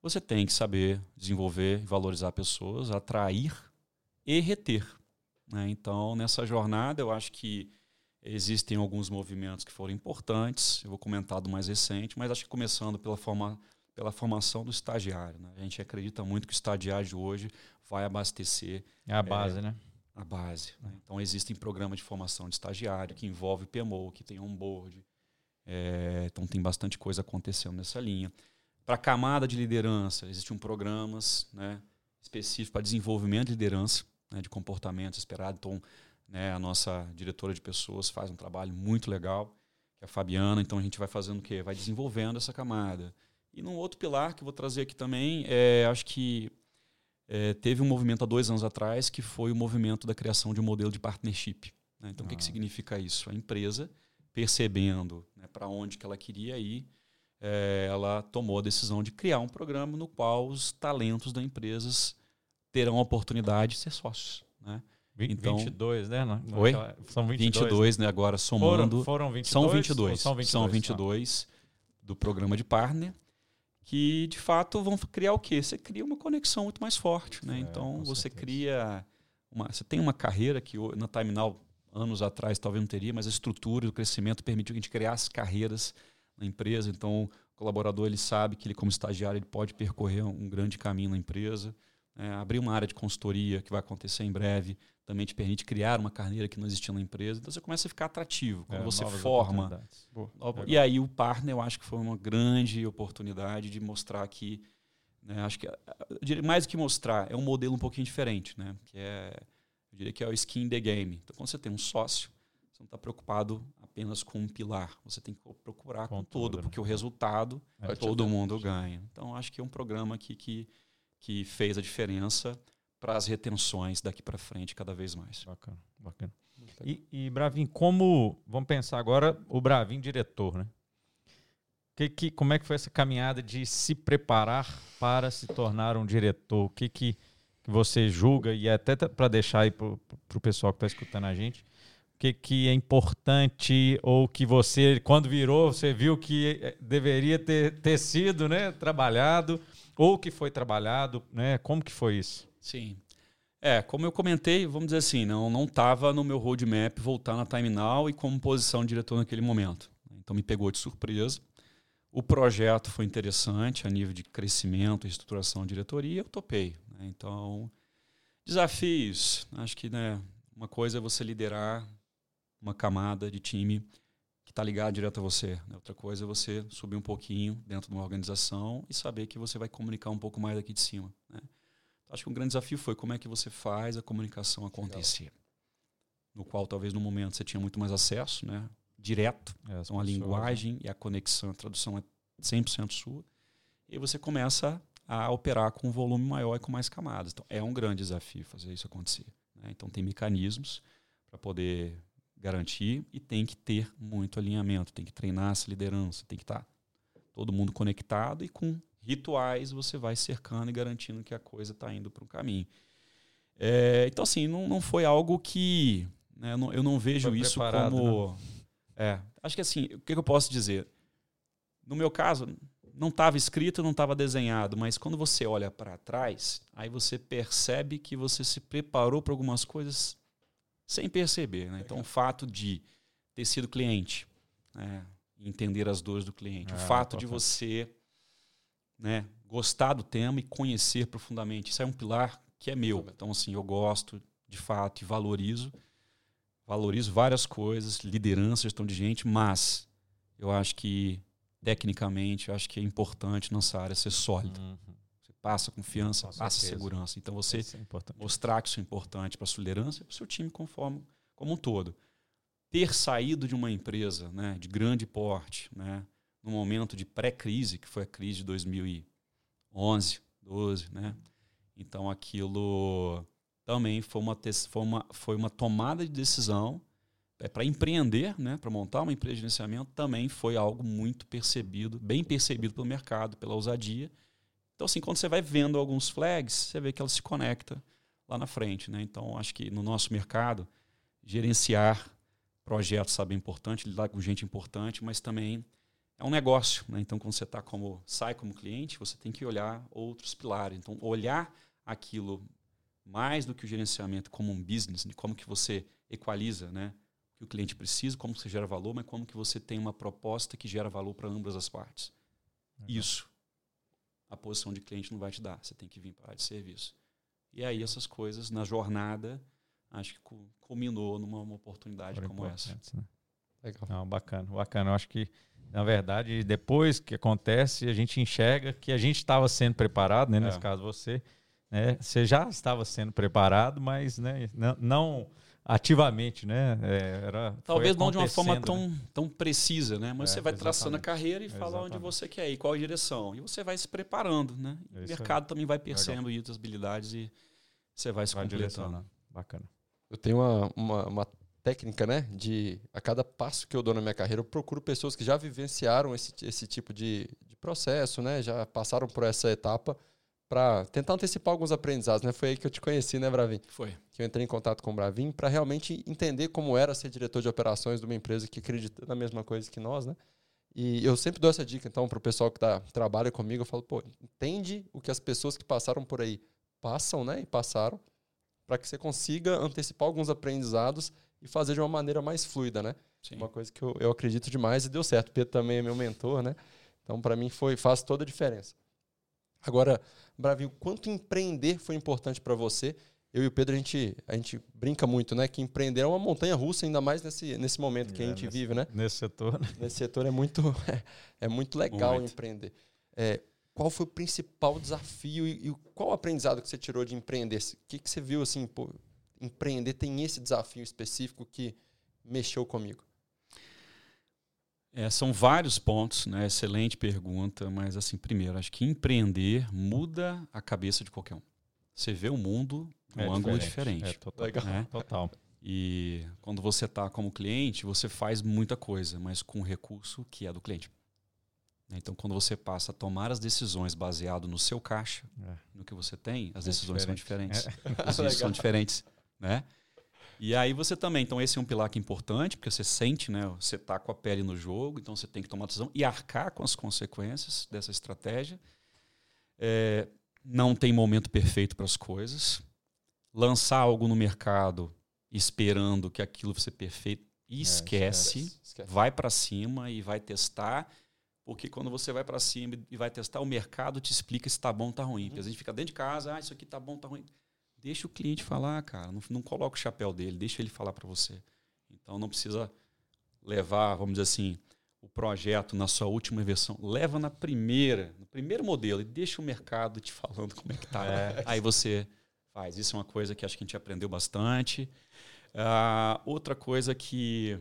Você tem que saber desenvolver e valorizar pessoas, atrair e reter. né? Então, nessa jornada, eu acho que existem alguns movimentos que foram importantes. Eu vou comentar do mais recente, mas acho que começando pela forma pela formação do estagiário. Né? A gente acredita muito que o estagiário de hoje vai abastecer É a base, né? a base. né? Então, existem programas de formação de estagiário que envolve PMO, que tem onboard. É, então, tem bastante coisa acontecendo nessa linha. Para a camada de liderança, existem programas né, específicos para desenvolvimento de liderança, né, de comportamento esperado. Então, né, a nossa diretora de pessoas faz um trabalho muito legal, que é a Fabiana. Então, a gente vai fazendo o quê? Vai desenvolvendo essa camada. E num outro pilar que eu vou trazer aqui também, é, acho que é, teve um movimento há dois anos atrás que foi o movimento da criação de um modelo de partnership. né? Então, o que, que Ah. significa isso? A empresa, percebendo né, para onde que ela queria ir, é, ela tomou a decisão de criar um programa no qual os talentos da empresa terão a oportunidade de ser sócios. Né? Então- 22, né? Na- Oi? naquela- São 22. 22, né? agora somando. Foram, foram 22? São ou 22. São 22. São tá. 22 do programa de partner que de fato vão criar o quê? Você cria uma conexão muito mais forte, né? É, então você certeza. cria uma, você tem uma carreira que na Terminal anos atrás talvez não teria, mas a estrutura e o crescimento permitiu que a gente criasse carreiras na empresa. Então o colaborador ele sabe que ele como estagiário ele pode percorrer um grande caminho na empresa. Né? abrir uma área de consultoria que vai acontecer em breve também te permite criar uma carreira que não existia na empresa. Então você começa a ficar atrativo. Quando É, você forma. Nova- E aí o partner, eu acho que foi uma grande oportunidade de mostrar que, né, acho que eu diria, mais do que mostrar, é um modelo um pouquinho diferente, né? Que é, eu diria que é o skin in the game. Então, quando você tem um sócio, você não está preocupado apenas com um pilar, você tem que procurar com, Com todo, tudo, né? porque o resultado É. todo mundo ganha. Então, acho que é um programa aqui que, que fez a diferença para as retenções daqui para frente cada vez mais. Bacana, bacana. E, e Bravin, como. Vamos pensar agora o Bravin diretor, né? Que, que, como é que foi essa caminhada de se preparar para se tornar um diretor? O que, que, que você julga, e até para deixar aí para o pessoal que está escutando a gente, o que, que é importante ou que você, quando virou, você viu que eh, deveria ter, ter sido né, trabalhado ou que foi trabalhado, né? Como que foi isso? Sim. É, como eu comentei, vamos dizer assim, não não estava no meu roadmap voltar na Terminal e como posição diretor naquele momento. Então me pegou de surpresa. O projeto foi interessante a nível de crescimento, estruturação, diretoria, eu topei. né? Então, desafios. Acho que né, uma coisa é você liderar uma camada de time que está ligado direto a você. né? Outra coisa é você subir um pouquinho dentro de uma organização e saber que você vai comunicar um pouco mais daqui de cima. né? Acho que um grande desafio foi como é que você faz a comunicação acontecer. No qual talvez no momento você tinha muito mais acesso, né? Direto. É, Então a linguagem e a conexão, a tradução é 100% sua. E você começa a operar com um volume maior e com mais camadas. Então, é um grande desafio fazer isso acontecer. Né? Então, tem mecanismos para poder garantir e tem que ter muito alinhamento, tem que treinar essa liderança, tem que estar tá todo mundo conectado e com rituais você vai cercando e garantindo que a coisa está indo para um caminho. É, então, assim, não, não foi algo que. Né, eu, não, eu não vejo isso como. Né? É, acho que assim, o que, que eu posso dizer? No meu caso, não estava escrito, não estava desenhado, mas quando você olha para trás, aí você percebe que você se preparou para algumas coisas sem perceber. Né? Então, o fato de ter sido cliente, né? entender as dores do cliente, o ah, fato de você né, gostar do tema e conhecer profundamente, isso é um pilar que é meu. Então, assim, eu gosto de fato e valorizo. Valorizo várias coisas, liderança, gestão de gente, mas eu acho que tecnicamente, eu acho que é importante nessa área ser sólido. Uhum. Passa confiança, Com passa certeza. segurança. Então você é mostrar que isso é importante para a sua liderança e para o seu time conforme, como um todo. Ter saído de uma empresa né, de grande porte, né, no momento de pré-crise, que foi a crise de 2011, 12, né? Então aquilo também foi uma, foi uma, foi uma tomada de decisão é, para empreender, né, para montar uma empresa de gerenciamento, também foi algo muito percebido, bem percebido pelo mercado, pela ousadia. Então, assim, quando você vai vendo alguns flags, você vê que ela se conecta lá na frente. Né? Então, acho que no nosso mercado, gerenciar projetos sabe, é importante, lidar com gente importante, mas também é um negócio. Né? Então, quando você tá como, sai como cliente, você tem que olhar outros pilares. Então, olhar aquilo mais do que o gerenciamento como um business, como que você equaliza, né? que o cliente precisa, como você gera valor, mas como que você tem uma proposta que gera valor para ambas as partes. Uhum. Isso a posição de cliente não vai te dar. Você tem que vir para a área de serviço. E aí essas coisas na jornada acho que culminou numa oportunidade Por como essa. Né? Legal. Não, bacana, bacana. Eu acho que na verdade depois que acontece a gente enxerga que a gente estava sendo preparado, né? Nesse é. caso você, né? Você já estava sendo preparado, mas né? não, não ativamente, né? É, era, Talvez não de uma forma tão, né? tão precisa, né? Mas é, você vai traçando a carreira e fala onde você quer ir, qual a direção. E você vai se preparando, né? o mercado também vai percebendo Legal. as habilidades e você vai se vai completando. Bacana. Eu tenho uma, uma, uma, técnica, né? De a cada passo que eu dou na minha carreira, eu procuro pessoas que já vivenciaram esse, esse tipo de, de processo, né? Já passaram por essa etapa para tentar antecipar alguns aprendizados, né? Foi aí que eu te conheci, né, Bravin? Foi. Que eu entrei em contato com o Bravin para realmente entender como era ser diretor de operações de uma empresa que acredita na mesma coisa que nós, né? E eu sempre dou essa dica, então, para o pessoal que tá, trabalha comigo, eu falo, pô, entende o que as pessoas que passaram por aí passam, né? E passaram, para que você consiga antecipar alguns aprendizados e fazer de uma maneira mais fluida, né? Sim. Uma coisa que eu, eu acredito demais e deu certo. O Pedro também é meu mentor, né? Então, para mim, foi faz toda a diferença. Agora, Bravinho, quanto empreender foi importante para você? Eu e o Pedro, a gente, a gente brinca muito, né? Que empreender é uma montanha russa, ainda mais nesse, nesse momento que é, a gente nesse, vive, né? Nesse setor. Né? Nesse setor é muito, é, é muito legal muito. empreender. É, qual foi o principal desafio e, e, qual o aprendizado que você tirou de empreender? O que, que você viu assim, pô, empreender tem esse desafio específico que mexeu comigo? É, são vários pontos, né? Excelente pergunta, mas assim, primeiro, acho que empreender muda a cabeça de qualquer um. Você vê o mundo um é ângulo diferente. É, total. Legal. Né? total. E quando você está como cliente, você faz muita coisa, mas com o recurso que é do cliente. Então, quando você passa a tomar as decisões baseado no seu caixa, é. no que você tem, as é decisões são diferentes. É. As decisões são diferentes, né? E aí você também, então esse é um pilar que é importante, porque você sente, né, você está com a pele no jogo, então você tem que tomar decisão e arcar com as consequências dessa estratégia. É, não tem momento perfeito para as coisas. Lançar algo no mercado esperando que aquilo seja perfeito, esquece, é, esquece, esquece. vai para cima e vai testar, porque quando você vai para cima e vai testar, o mercado te explica se está bom ou está ruim. Uhum. Porque a gente fica dentro de casa, ah, isso aqui está bom, está ruim. Deixa o cliente falar, cara. Não, não coloca o chapéu dele, deixa ele falar para você. Então não precisa levar, vamos dizer assim, o projeto na sua última versão. Leva na primeira, no primeiro modelo e deixa o mercado te falando como é que tá. É. Aí você faz. Isso é uma coisa que acho que a gente aprendeu bastante. Uh, outra coisa que,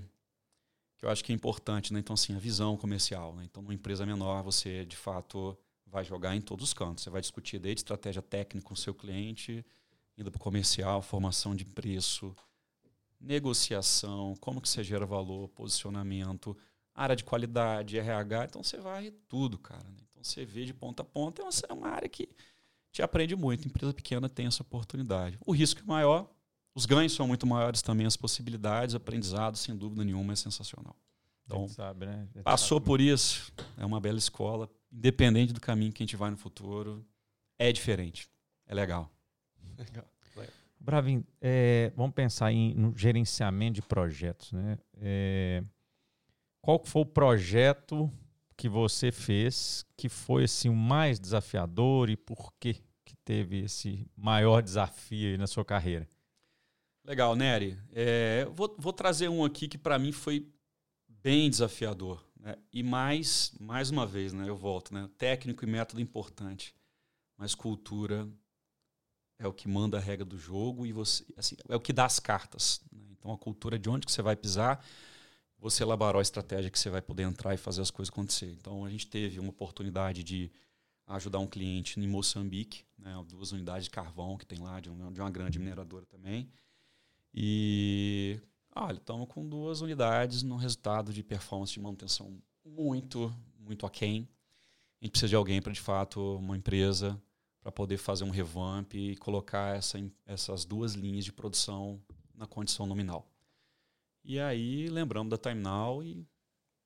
que eu acho que é importante, né? Então, assim, a visão comercial. Né? Então, numa empresa menor, você, de fato, vai jogar em todos os cantos. Você vai discutir desde estratégia técnica com o seu cliente, indo para o comercial, formação de preço, negociação, como que você gera valor, posicionamento, área de qualidade, RH. Então você vai tudo, cara. Né? Então você vê de ponta a ponta. É uma área que te aprende muito. Empresa pequena tem essa oportunidade. O risco é maior, os ganhos são muito maiores também, as possibilidades, aprendizado, sem dúvida nenhuma, é sensacional. Então, sabe, né? passou por isso, é uma bela escola. Independente do caminho que a gente vai no futuro, é diferente. É legal. Legal. Bravin, é, vamos pensar em, no gerenciamento de projetos. Né? É, qual foi o projeto que você fez que foi assim, o mais desafiador e por que, que teve esse maior desafio na sua carreira? Legal, Nery. É, vou, vou trazer um aqui que para mim foi bem desafiador. Né? E mais, mais uma vez, né, eu volto, né? técnico e método importante, mas cultura é o que manda a regra do jogo e você assim, é o que dá as cartas. Né? Então a cultura de onde que você vai pisar, você elaborar a estratégia que você vai poder entrar e fazer as coisas acontecer. Então a gente teve uma oportunidade de ajudar um cliente em Moçambique, né, duas unidades de carvão que tem lá de uma, de uma grande mineradora também. E olha, estamos com duas unidades no resultado de performance de manutenção muito, muito aquém. A gente precisa de alguém para, de fato, uma empresa para poder fazer um revamp e colocar essa, essas duas linhas de produção na condição nominal. E aí lembramos da Time Now e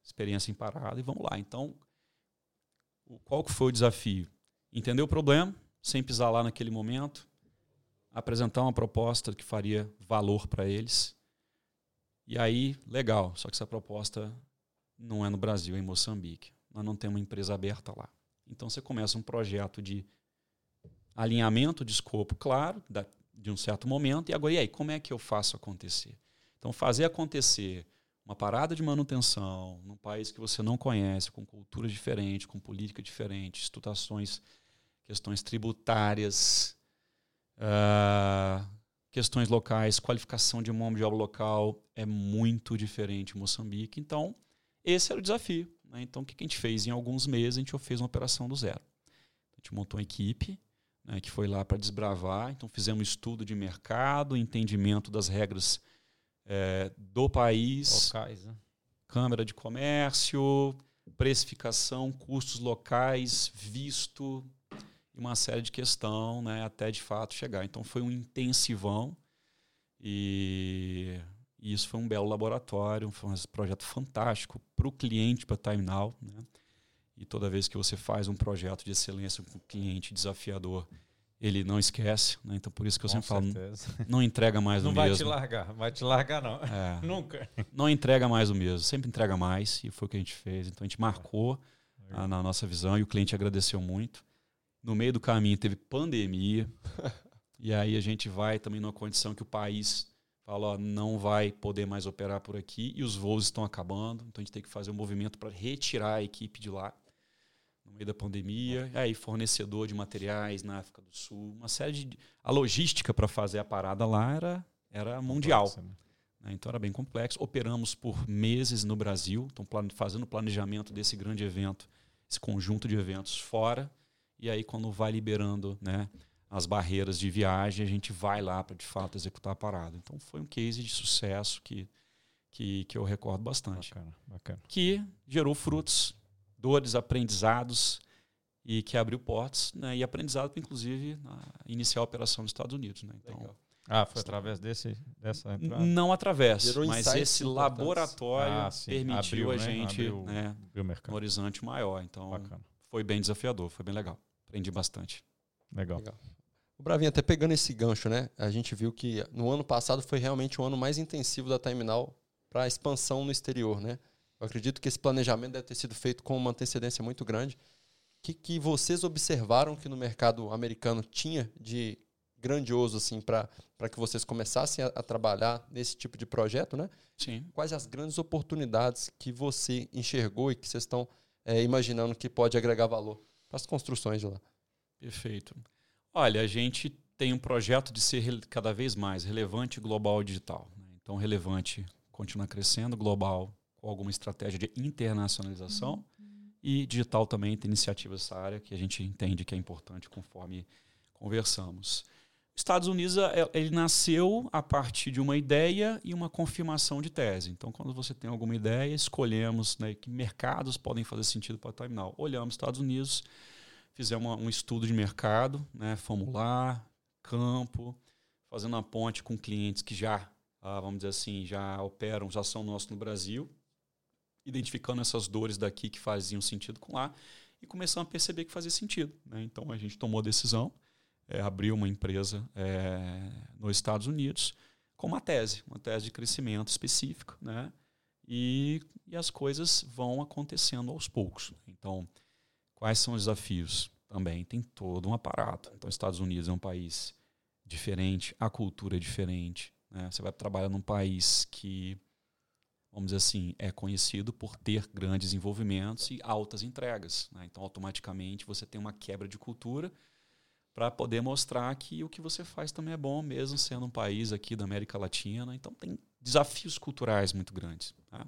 experiência em parada e vamos lá. Então, qual que foi o desafio? Entender o problema, sem pisar lá naquele momento, apresentar uma proposta que faria valor para eles. E aí, legal, só que essa proposta não é no Brasil, é em Moçambique. Nós não temos uma empresa aberta lá. Então você começa um projeto de alinhamento de escopo claro, da, de um certo momento, e agora, e aí, como é que eu faço acontecer? Então, fazer acontecer uma parada de manutenção num país que você não conhece, com cultura diferente, com política diferente, situações, questões tributárias, uh, questões locais, qualificação de mão de obra local é muito diferente em Moçambique. Então, esse era o desafio. Né? Então, o que a gente fez? Em alguns meses, a gente fez uma operação do zero. A gente montou uma equipe né, que foi lá para desbravar. Então, fizemos estudo de mercado, entendimento das regras é, do país, locais, né? Câmara de Comércio, precificação, custos locais, visto e uma série de questão, né, até de fato chegar. Então, foi um intensivão e isso foi um belo laboratório, foi um projeto fantástico para o cliente, para a Time Now. Né? E toda vez que você faz um projeto de excelência com o cliente desafiador, ele não esquece. Né? Então, por isso que eu com sempre certeza. falo, não entrega mais não o mesmo. Não vai te largar, vai te largar não. É, Nunca. Não entrega mais o mesmo, sempre entrega mais, e foi o que a gente fez. Então, a gente marcou a, na nossa visão e o cliente agradeceu muito. No meio do caminho teve pandemia, e aí a gente vai também numa condição que o país fala, ó, não vai poder mais operar por aqui e os voos estão acabando, então a gente tem que fazer um movimento para retirar a equipe de lá meio da pandemia, aí fornecedor de materiais na África do Sul, uma série de a logística para fazer a parada lá era era mundial. Né? né? Então era bem complexo. Operamos por meses no Brasil, então fazendo o planejamento desse grande evento, esse conjunto de eventos fora, e aí quando vai liberando, né, as barreiras de viagem, a gente vai lá para de fato executar a parada. Então foi um case de sucesso que, que, que eu recordo bastante. Bacana, bacana. Que gerou frutos, dores, aprendizados e que abriu portas, né, e aprendizado para inclusive iniciar a operação nos Estados Unidos. Né? Então, Legal. Ah, foi através desse, dessa entrada? Não através, Gerou mas esse laboratório ah, permitiu abriu, a né? gente abriu, né, abriu um horizonte maior. Então, Bacana. foi bem desafiador, foi bem legal. Aprendi bastante. Legal. legal. O Bravinho, até pegando esse gancho, né? A gente viu que no ano passado foi realmente o ano mais intensivo da Terminal para a expansão no exterior, né? Eu acredito que esse planejamento deve ter sido feito com uma antecedência muito grande. O que, que vocês observaram que no mercado americano tinha de grandioso assim para que vocês começassem a, a, trabalhar nesse tipo de projeto, né? Sim. Quais as grandes oportunidades que você enxergou e que vocês estão é, imaginando que pode agregar valor para as construções de lá? Perfeito. Olha, a gente tem um projeto de ser cada vez mais relevante global digital. Né? Então, relevante continua crescendo, global com alguma estratégia de internacionalização. Uhum. E digital também tem iniciativas nessa área que a gente entende que é importante conforme conversamos. Estados Unidos é, ele nasceu a partir de uma ideia e uma confirmação de tese. Então, quando você tem alguma ideia, escolhemos né, que mercados podem fazer sentido para o terminal. Olhamos Estados Unidos, fizemos um estudo de mercado, né, fomos lá, campo, fazendo uma ponte com clientes que já, ah, vamos dizer assim, já operam, já são nossos no Brasil, identificando essas dores daqui que faziam sentido com lá e começando a perceber que fazia sentido. Né? Então, a gente tomou a decisão é, abriu uma empresa é, nos Estados Unidos com uma tese, uma tese de crescimento específica, né? E, e as coisas vão acontecendo aos poucos. Então, quais são os desafios? Também tem todo um aparato. Então, os Estados Unidos é um país diferente, a cultura é diferente. Né? Você vai trabalhar num país que, vamos dizer assim, é conhecido por ter grandes envolvimentos e altas entregas. Né? Então, automaticamente, você tem uma quebra de cultura para poder mostrar que o que você faz também é bom, mesmo sendo um país aqui da América Latina. Então tem desafios culturais muito grandes. Tá?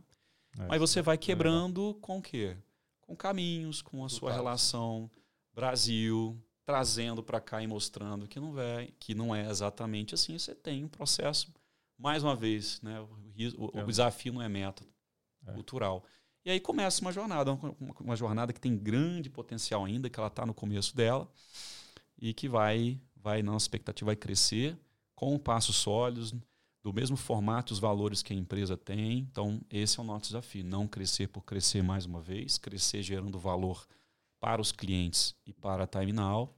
É, Mas você vai é quebrando é com o quê? Com caminhos, com a sua relação Brasil, trazendo para cá e mostrando que não, vai, que não é exatamente assim. Você tem um processo, mais uma vez, né? o, o, o desafio não é método é. cultural. E aí começa uma jornada, uma, uma jornada que tem grande potencial ainda, que ela está no começo dela e que vai, vai nossa expectativa vai crescer com passos sólidos, do mesmo formato, os valores que a empresa tem. Então, esse é o nosso desafio: não crescer por crescer mais uma vez, crescer gerando valor para os clientes e para a Time Now,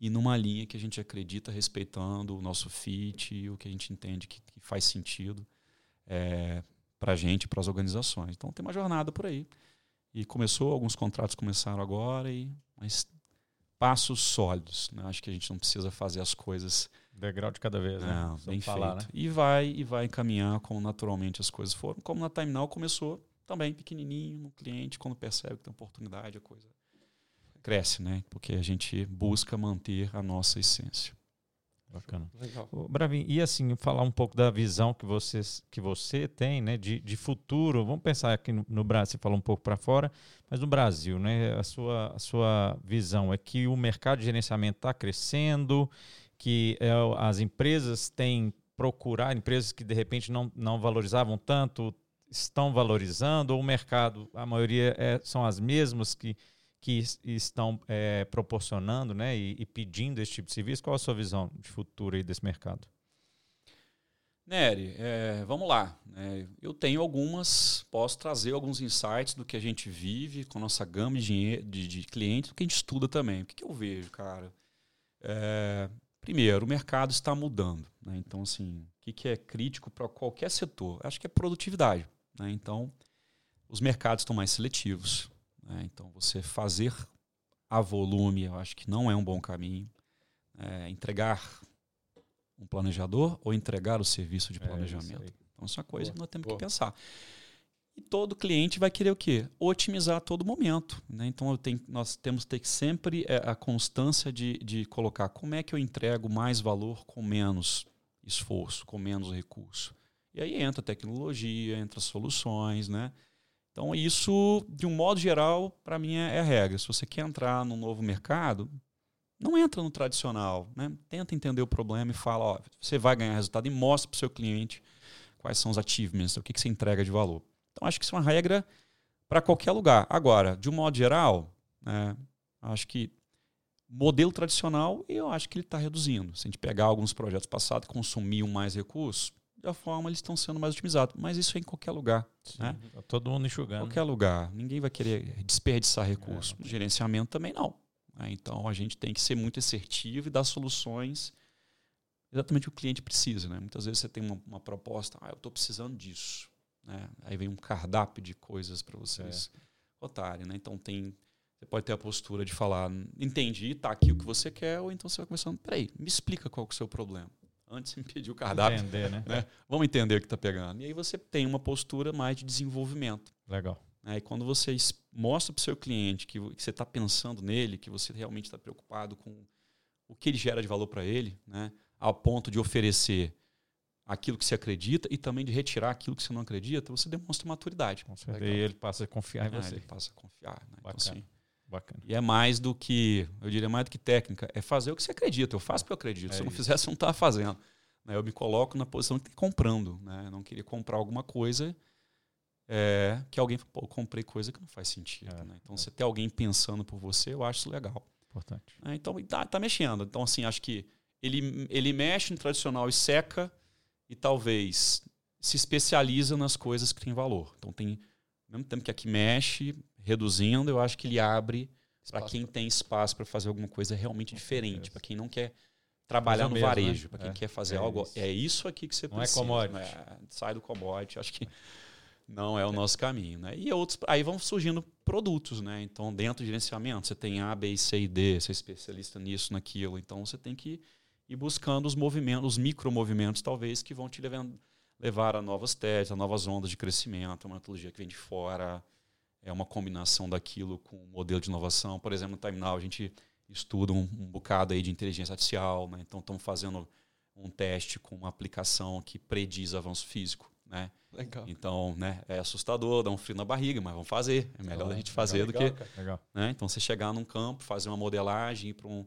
e numa linha que a gente acredita respeitando o nosso fit e o que a gente entende que, que faz sentido é, para a gente e para as organizações. Então, tem uma jornada por aí. E começou, alguns contratos começaram agora, e, mas passos sólidos. Né? Acho que a gente não precisa fazer as coisas degrau de cada vez, né? Não, bem falar, feito. Né? E vai e vai encaminhar como naturalmente as coisas foram. Como na Time começou também pequenininho no cliente, quando percebe que tem oportunidade, a coisa cresce, né? Porque a gente busca manter a nossa essência. Bacana. Legal. Bravin, e assim, falar um pouco da visão que, você que você tem né, de, de futuro. Vamos pensar aqui no, no Brasil, você falou um pouco para fora, mas no Brasil, né, a, sua, a sua visão é que o mercado de gerenciamento está crescendo, que é, as empresas têm procurar, empresas que de repente não, não valorizavam tanto, estão valorizando, ou o mercado, a maioria é, são as mesmas que que estão é, proporcionando né, e, e, pedindo esse tipo de serviço? Qual a sua visão de futuro aí desse mercado? Nery, é, vamos lá. É, eu tenho algumas, posso trazer alguns insights do que a gente vive com a nossa gama de, de, de clientes, do que a gente estuda também. O que, que eu vejo, cara? É, primeiro, o mercado está mudando. Né? Então, assim, o que, que é crítico para qualquer setor? Acho que é produtividade. Né? Então, os mercados estão mais seletivos. Né? Então, você fazer a volume, eu acho que não é um bom caminho. É, entregar um planejador ou entregar o serviço de é planejamento. É então, isso é uma coisa boa, que nós temos boa. que pensar. E todo cliente vai querer o quê? Otimizar a todo momento. Né? Então, tenho, nós temos que ter sempre é, a constância de, de colocar como é que eu entrego mais valor com menos esforço, com menos recurso. E aí entra tecnologia, entra soluções, né? Então, isso, de um modo geral, para mim é, é, a regra. Se você quer entrar num novo mercado, não entra no tradicional. Né? Tenta entender o problema e fala, ó, você vai ganhar resultado e mostra para o seu cliente quais são os achievements, o que, que você entrega de valor. Então, acho que isso é uma regra para qualquer lugar. Agora, de um modo geral, né, acho que modelo tradicional, eu acho que ele está reduzindo. Se a gente pegar alguns projetos passados que consumiam mais recursos, da forma eles estão sendo mais otimizados. Mas isso é em qualquer lugar. Sim, né? Tá todo mundo enxugando. Qualquer lugar. Ninguém vai querer desperdiçar recursos. É. Gerenciamento também não. Né? Então a gente tem que ser muito assertivo e dar soluções exatamente o que o cliente precisa. Né? Muitas vezes você tem uma, uma proposta, ah, eu estou precisando disso. Né? Aí vem um cardápio de coisas para vocês é. Né? Então tem. Você pode ter a postura de falar, entendi, está aqui o que você quer, ou então você vai começando, peraí, me explica qual é o seu problema antes de pedir o cardápio. Entender, né? né? Vamos entender o que está pegando. E aí você tem uma postura mais de desenvolvimento. Legal. Né? E quando você mostra para o seu cliente que, que você está pensando nele, que você realmente está preocupado com o que ele gera de valor para ele, né? ao ponto de oferecer aquilo que você acredita e também de retirar aquilo que você não acredita, você demonstra maturidade. Com certeza. E ele passa a confiar em Ah, você. ele passa a confiar. Né? Então, assim, Bacana. e é mais do que, eu diria mais do que técnica, é fazer o que você acredita. Eu faço porque eu acredito. É Se eu não isso. fizesse, eu não estava fazendo. Né? Eu me coloco na posição de comprando. Né? Eu não queria comprar alguma coisa é, que alguém pô, comprei coisa que não faz sentido. É, né? Então, você ter alguém pensando por você, eu acho isso legal. Importante. né? Então, tá, tá mexendo. Então, assim, acho que ele, ele mexe no tradicional e seca e talvez se especializa nas coisas que têm valor. Então, tem, ao mesmo tempo que aqui mexe, reduzindo, eu acho que ele abre para quem tem espaço para fazer alguma coisa realmente diferente, para quem não quer trabalhar no mesmo, né? varejo, para quem É, quer fazer é algo, isso. é isso aqui que você Não é precisa. commodity. né? Sai do commodity, acho que não é o nosso caminho, né? E outros, aí vão surgindo produtos, né? Então, dentro do gerenciamento, você tem A, B, C e D, você é especialista nisso, naquilo, então você tem que ir buscando os movimentos, os micromovimentos, talvez, que vão te levando, levar a novas teses, a novas ondas de crescimento, uma metodologia que vem de fora, é uma combinação daquilo com o modelo de inovação. Por exemplo, no Now, a gente estuda um, um bocado aí de inteligência artificial, né? então estamos fazendo um teste com uma aplicação que prediz avanço físico. Né? Legal. Então, né, é assustador, dá um frio na barriga, mas vamos fazer. É melhor a gente fazer do Legal, que. cara. Legal. Né? Então, você chegar num campo, fazer uma modelagem, ir pra um,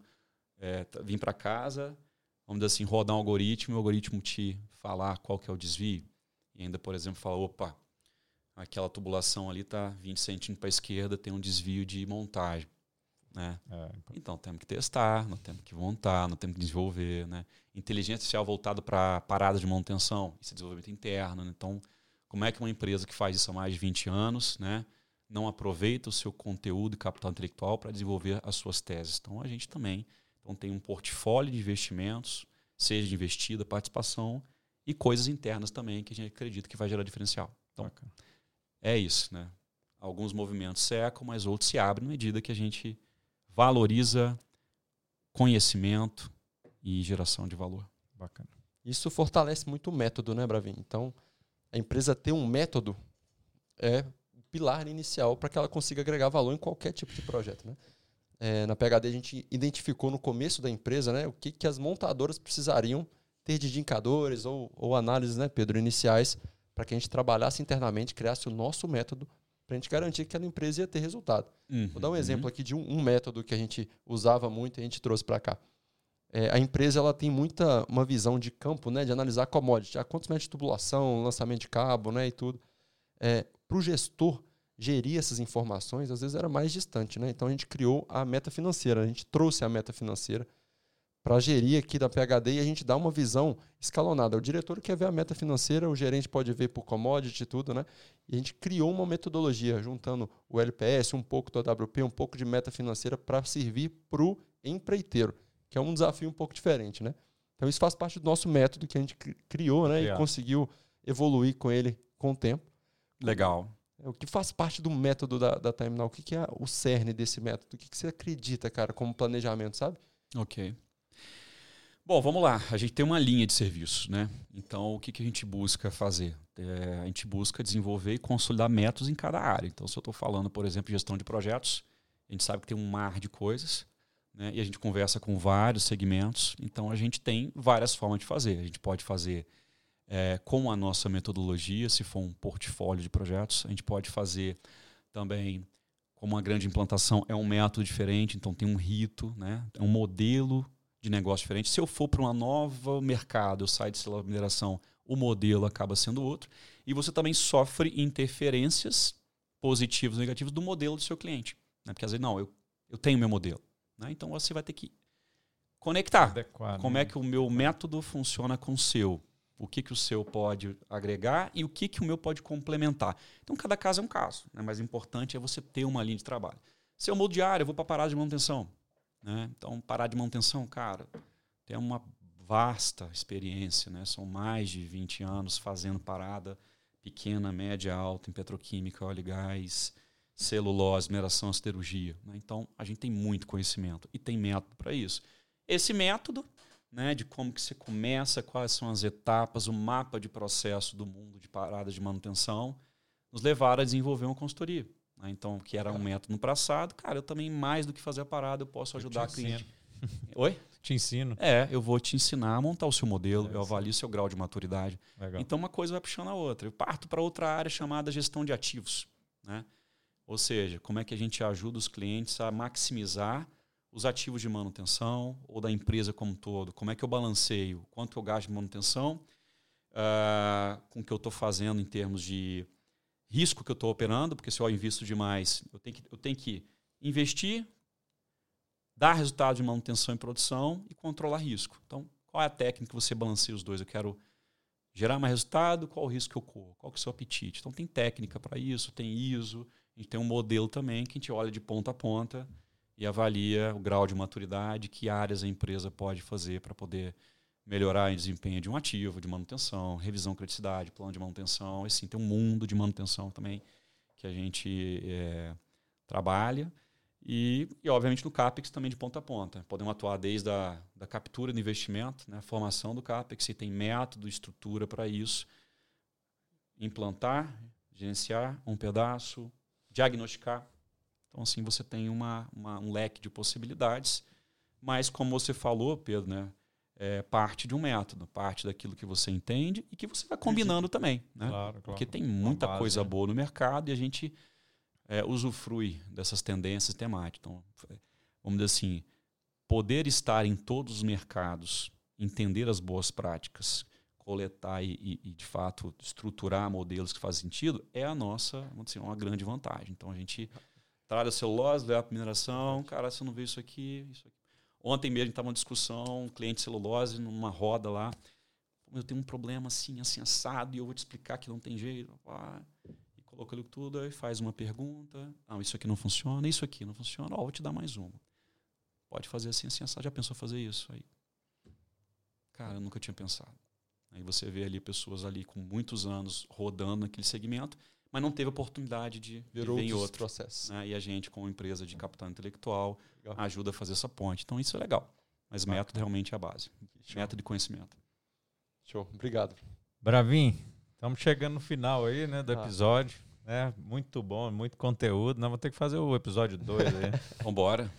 é, t- vir para casa, vamos dizer assim, rodar um algoritmo, e o algoritmo te falar qual que é o desvio. E ainda, por exemplo, falar, opa, aquela tubulação ali está 20 centímetros para a esquerda, tem um desvio de montagem. Né? É, Então temos que testar, nós temos que montar, nós temos que desenvolver. Né? Inteligência artificial voltada para paradas de manutenção, isso é desenvolvimento interno. né? Então, como é que uma empresa que faz isso há mais de 20 anos né, não aproveita o seu conteúdo e capital intelectual para desenvolver as suas teses? Então, a gente também então, tem um portfólio de investimentos, seja de investida, participação, e coisas internas também que a gente acredita que vai gerar diferencial. Então, bacana. É isso, né? Alguns movimentos secam, mas outros se abrem na medida que a gente valoriza conhecimento e geração de valor. Bacana. Isso fortalece muito o método, né, Bravin? Então, a empresa ter um método é o pilar inicial para que ela consiga agregar valor em qualquer tipo de projeto, né? É, na PHD a gente identificou no começo da empresa, né, o que, que as montadoras precisariam ter de indicadores ou, ou análises, né, Pedro, iniciais, para que a gente trabalhasse internamente, criasse o nosso método para a gente garantir que aquela empresa ia ter resultado. Vou dar um exemplo aqui de um, um método que a gente usava muito e a gente trouxe para cá. É, a empresa ela tem muita uma visão de campo, né, de analisar commodity, a quantos metros de tubulação, lançamento de cabo, né, e tudo. É, para o gestor gerir essas informações, às vezes era mais distante, né? Então a gente criou a meta financeira, a gente trouxe a meta financeira para gerir aqui da PHD e a gente dá uma visão escalonada. O diretor quer ver a meta financeira, o gerente pode ver por commodity e tudo, né? E a gente criou uma metodologia juntando o LPS, um pouco do AWP, um pouco de meta financeira para servir para o empreiteiro, que é um desafio um pouco diferente, né? Então isso faz parte do nosso método que a gente cri- criou, né? E conseguiu evoluir com ele com o tempo. Legal. É, O que faz parte do método da, da Time Now? O que, que é o cerne desse método? O que, que você acredita, cara, como planejamento, sabe? Ok. Bom, vamos lá. A gente tem uma linha de serviços, né? Então, o que, que a gente busca fazer? É, a gente busca desenvolver e consolidar métodos em cada área. Então, se eu estou falando, por exemplo, de gestão de projetos, a gente sabe que tem um mar de coisas, né? E a gente conversa com vários segmentos. Então, a gente tem várias formas de fazer. A gente pode fazer é, com a nossa metodologia, se for um portfólio de projetos. A gente pode fazer também como uma grande implantação é um método diferente, então tem um rito, né? é um modelo de negócio diferente. Se eu for para um novo mercado, eu saio de celular mineração, o modelo acaba sendo outro. E você também sofre interferências positivas ou negativas do modelo do seu cliente. Né? Porque às vezes, não, eu, eu tenho meu modelo. Né? Então você vai ter que conectar. Adequado. Como né? é que o meu método funciona com o seu? O que, que o seu pode agregar e o que, que o meu pode complementar. Então, cada caso é um caso. Né? Mas o importante é você ter uma linha de trabalho. Se eu mudo de área, eu vou para parada de manutenção. Né? Então, parada de manutenção, cara, tem uma vasta experiência. Né? São mais de 20 anos fazendo parada pequena, média, alta em petroquímica, óleo e gás, celulose, mineração, siderurgia. Né? Então, a gente tem muito conhecimento e tem método para isso. Esse método né, de como que você começa, quais são as etapas, o mapa de processo do mundo de paradas de manutenção, nos levaram a desenvolver uma consultoria. Né? Então, que era um método no passado, cara, eu também, mais do que fazer a parada, eu posso Eu ajudar a cliente. Oi? te ensino. É, eu vou te ensinar a montar o seu modelo, é, eu avalio o seu grau de maturidade. Legal. Então uma coisa vai puxando a outra. Eu parto para outra área chamada gestão de ativos. Né? Ou seja, como é que a gente ajuda os clientes a maximizar os ativos de manutenção ou da empresa como um todo? Como é que eu balanceio? Quanto eu gasto de manutenção uh, com o que eu estou fazendo em termos de risco que eu estou operando? Porque se eu invisto demais, eu tenho que, eu tenho que investir, dar resultado de manutenção e produção e controlar risco. Então, qual é a técnica que você balanceia os dois? Eu quero gerar mais resultado, qual o risco que eu corro? Qual que é o seu apetite? Então, tem técnica para isso, tem ISO, a gente tem um modelo também que a gente olha de ponta a ponta e avalia o grau de maturidade, que áreas a empresa pode fazer para poder melhorar o desempenho de um ativo, de manutenção, revisão criticidade, plano de manutenção. Assim, tem um mundo de manutenção também que a gente é, trabalha. E, e, obviamente, no CAPEX também de ponta a ponta. Podemos atuar desde a da captura do investimento, né, a formação do CAPEX, se tem método, estrutura para isso. Implantar, gerenciar um pedaço, diagnosticar. Então, assim, você tem uma, uma, um leque de possibilidades. Mas, como você falou, Pedro, né, é parte de um método, parte daquilo que você entende e que você vai combinando também. Né? Claro, claro. Porque tem muita base, coisa né? boa no mercado e a gente é, usufrui dessas tendências temáticas. Então, vamos dizer assim, poder estar em todos os mercados, entender as boas práticas, coletar e, e, e, de fato estruturar modelos que fazem sentido é a nossa, vamos dizer, uma grande vantagem. Então a gente traz a celulose, leva para mineração, cara, você não vê isso aqui, isso aqui. Ontem mesmo estava uma discussão, um cliente celulose numa roda lá, eu tenho um problema assim, assim assado e eu vou te explicar que não tem jeito. Ah, colocou ele tudo, aí faz uma pergunta. Ah, isso aqui não funciona, isso aqui não funciona. Ó, vou te dar mais uma. Pode fazer assim, assim, assado. Já pensou fazer isso? Aí, cara, eu nunca tinha pensado. Aí você vê ali pessoas ali com muitos anos rodando naquele segmento, mas não teve oportunidade de, Virou ver em outro processo. Né? E a gente, como empresa de capital intelectual, legal. ajuda a fazer essa ponte. Então isso é legal. Mas Bacana. método realmente é a base. Show. Método de conhecimento. Show. Obrigado. Bravin, Estamos chegando no final aí, né, do ah. episódio. É, muito bom, muito conteúdo. Nós vamos ter que fazer o episódio 2 aí. Vambora.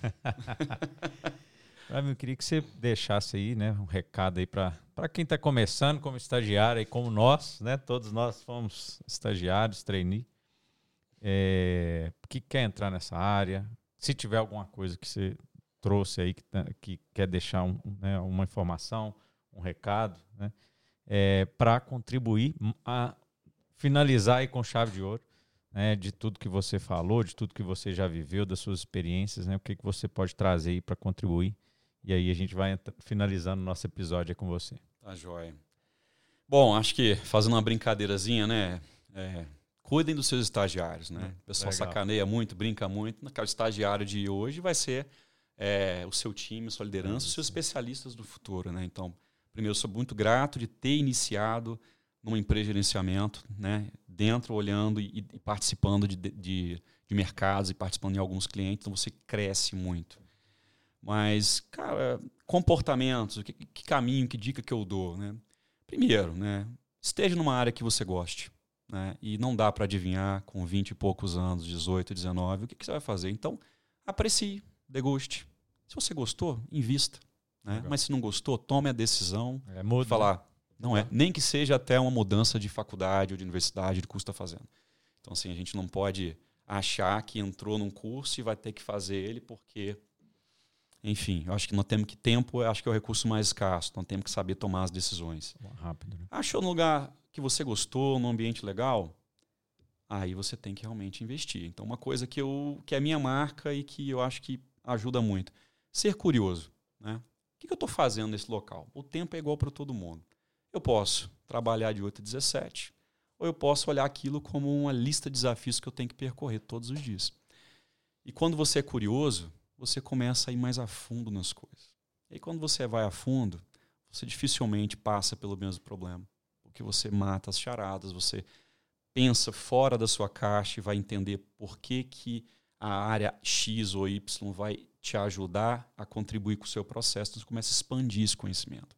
eu queria que você deixasse aí, né, um recado aí para quem está começando como estagiário e como nós, né? Todos nós fomos estagiários, trainee. É, que quer entrar nessa área. Se tiver alguma coisa que você trouxe aí que, tá, que quer deixar um, né, uma informação, um recado, né? é, para contribuir a finalizar aí com chave de ouro, né, de tudo que você falou, de tudo que você já viveu, das suas experiências, né, o que, que você pode trazer aí para contribuir. E aí a gente vai finalizando o nosso episódio com você. Tá joia. Bom, acho que fazendo uma brincadeirazinha, né? É, cuidem dos seus estagiários, né? O pessoal Legal. sacaneia muito, brinca muito. O estagiário de hoje vai ser é, o seu time, sua liderança, os seus especialistas do futuro, né? Então, Primeiro, sou muito grato de ter iniciado numa empresa de gerenciamento, né? dentro, olhando e, e participando de, de, de, mercados e participando de alguns clientes, então você cresce muito. Mas, cara, comportamentos, que, que caminho, que dica que eu dou? Né? Primeiro, né? esteja numa área que você goste. Né? E não dá para adivinhar com 20 e poucos anos, 18, 19, o que, que você vai fazer. Então, aprecie, deguste. Se você gostou, invista. Né? Mas se não gostou, tome a decisão é, muda, de falar. Não é. Nem que seja até uma mudança de faculdade ou de universidade, de curso está fazendo. Então, assim, a gente não pode achar que entrou num curso e vai ter que fazer ele porque. Enfim, eu acho que nós temos que tempo, acho que é o recurso mais escasso. Então temos que saber tomar as decisões. Rápido. Né? Achou no lugar que você gostou, num ambiente legal, aí você tem que realmente investir. Então, uma coisa que, eu, que é minha marca e que eu acho que ajuda muito. Ser curioso. Né? que, que eu estou fazendo nesse local? O tempo é igual para todo mundo. Eu posso trabalhar de 8 a 17, ou eu posso olhar aquilo como uma lista de desafios que eu tenho que percorrer todos os dias. E quando você é curioso, você começa a ir mais a fundo nas coisas. E quando você vai a fundo, você dificilmente passa pelo mesmo problema. Porque você mata as charadas, você pensa fora da sua caixa e vai entender por que, que a área X ou Y vai te ajudar a contribuir com o seu processo, então você começa a expandir esse conhecimento.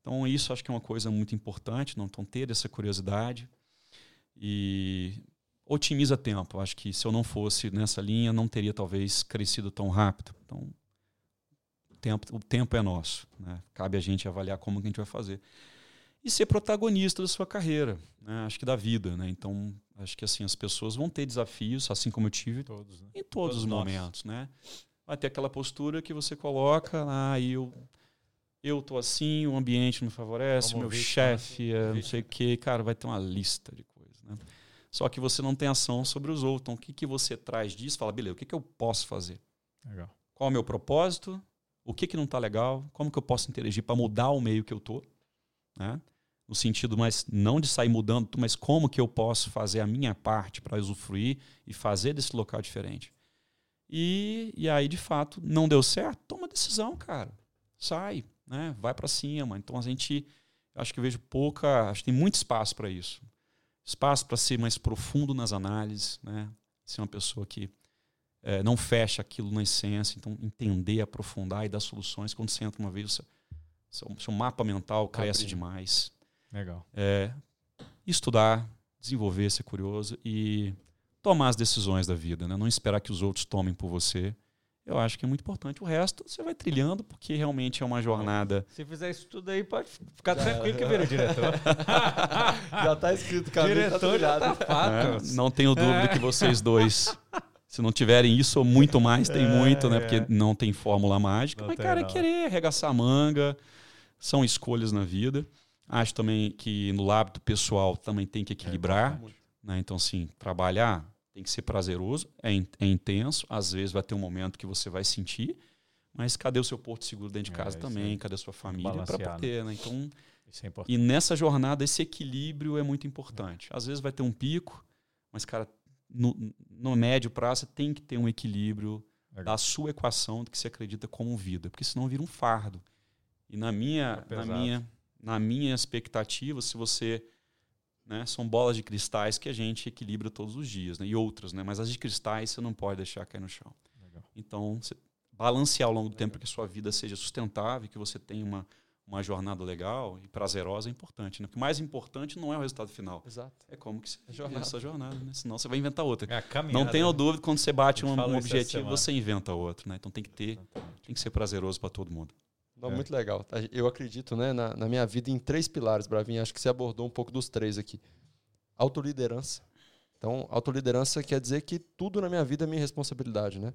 Então, isso acho que é uma coisa muito importante, não ter essa curiosidade e otimiza tempo. Acho que se eu não fosse nessa linha, não teria talvez crescido tão rápido. Então, tempo, o tempo é nosso. Né? Cabe a gente avaliar como que a gente vai fazer. E ser protagonista da sua carreira, né? acho que da vida. Né? Então, acho que assim as pessoas vão ter desafios, assim como eu tive Todos, né? em todos, os momentos. Né? Vai ter aquela postura que você coloca, ah, eu eu tô assim, o ambiente não favorece, Como meu chefe, é, não sei o quê, cara, vai ter uma lista de coisas? Só que você não tem ação sobre os outros. Então, o que, que você traz disso? Fala, beleza, o que, que eu posso fazer? Legal. Qual é o meu propósito? O que, que não está legal? Como que eu posso interagir para mudar o meio que eu tô? Né? No sentido, mas não de sair mudando, mas como que eu posso fazer a minha parte para usufruir e fazer desse local diferente? E, e aí, de fato, não deu certo? Toma decisão, cara. Sai, né? vai para cima. Então, a gente, acho que eu vejo pouca, acho que tem muito espaço para isso. Espaço para ser mais profundo nas análises, né? ser uma pessoa que é, não fecha aquilo na essência, então entender, aprofundar e dar soluções. Quando você entra uma vez, seu, seu, seu mapa mental cresce Abre. demais. Legal. É, estudar, desenvolver, ser curioso e tomar as decisões da vida, né? não esperar que os outros tomem por você. Eu acho que é muito importante. O resto você vai trilhando, porque realmente é uma jornada. Se fizer isso tudo aí, pode ficar Já tranquilo que vira diretor. Já tá escrito tá diretor já trilhado. tá fato. né? Não tenho dúvida que vocês dois, se não tiverem isso ou muito mais, tem É, muito, né? é. Porque não tem fórmula mágica. Não mas, tem, cara, é não. querer arregaçar a manga, são escolhas na vida. Acho também que no hábito pessoal também tem que equilibrar. né? Então, assim, trabalhar tem que ser prazeroso, é, in- é intenso, às vezes vai ter um momento que você vai sentir, mas cadê o seu porto seguro dentro de É, casa isso também? aí. Cadê a sua família para Balancear, né? poder, né? Então, é e nessa jornada, esse equilíbrio é muito importante. Às vezes vai ter um pico, mas, cara, no, no médio prazo, você tem que ter um equilíbrio da sua equação do que você acredita como vida, porque senão vira um fardo. E na minha, Fica na minha, na minha expectativa, se você. Né, são bolas de cristais que a gente equilibra todos os dias, né, e outras, né, mas as de cristais você não pode deixar cair no chão. Legal. Então, balancear ao longo do tempo para que a sua vida seja sustentável, que você tenha uma, uma jornada legal e prazerosa é importante. Né? O mais importante não é o resultado final. Exato. É como que você É jornada. essa jornada, né? Senão você vai inventar outra. É caminhada. Não tenha dúvida, quando você bate um, um objetivo, você inventa outro. Né? Então tem que ter, tem que ser prazeroso para todo mundo. Não, É. Muito legal. Eu acredito né, na, na minha vida em três pilares, Bravinho. Acho que você abordou um pouco dos três aqui. Autoliderança. Então, autoliderança quer dizer que tudo na minha vida é minha responsabilidade, né?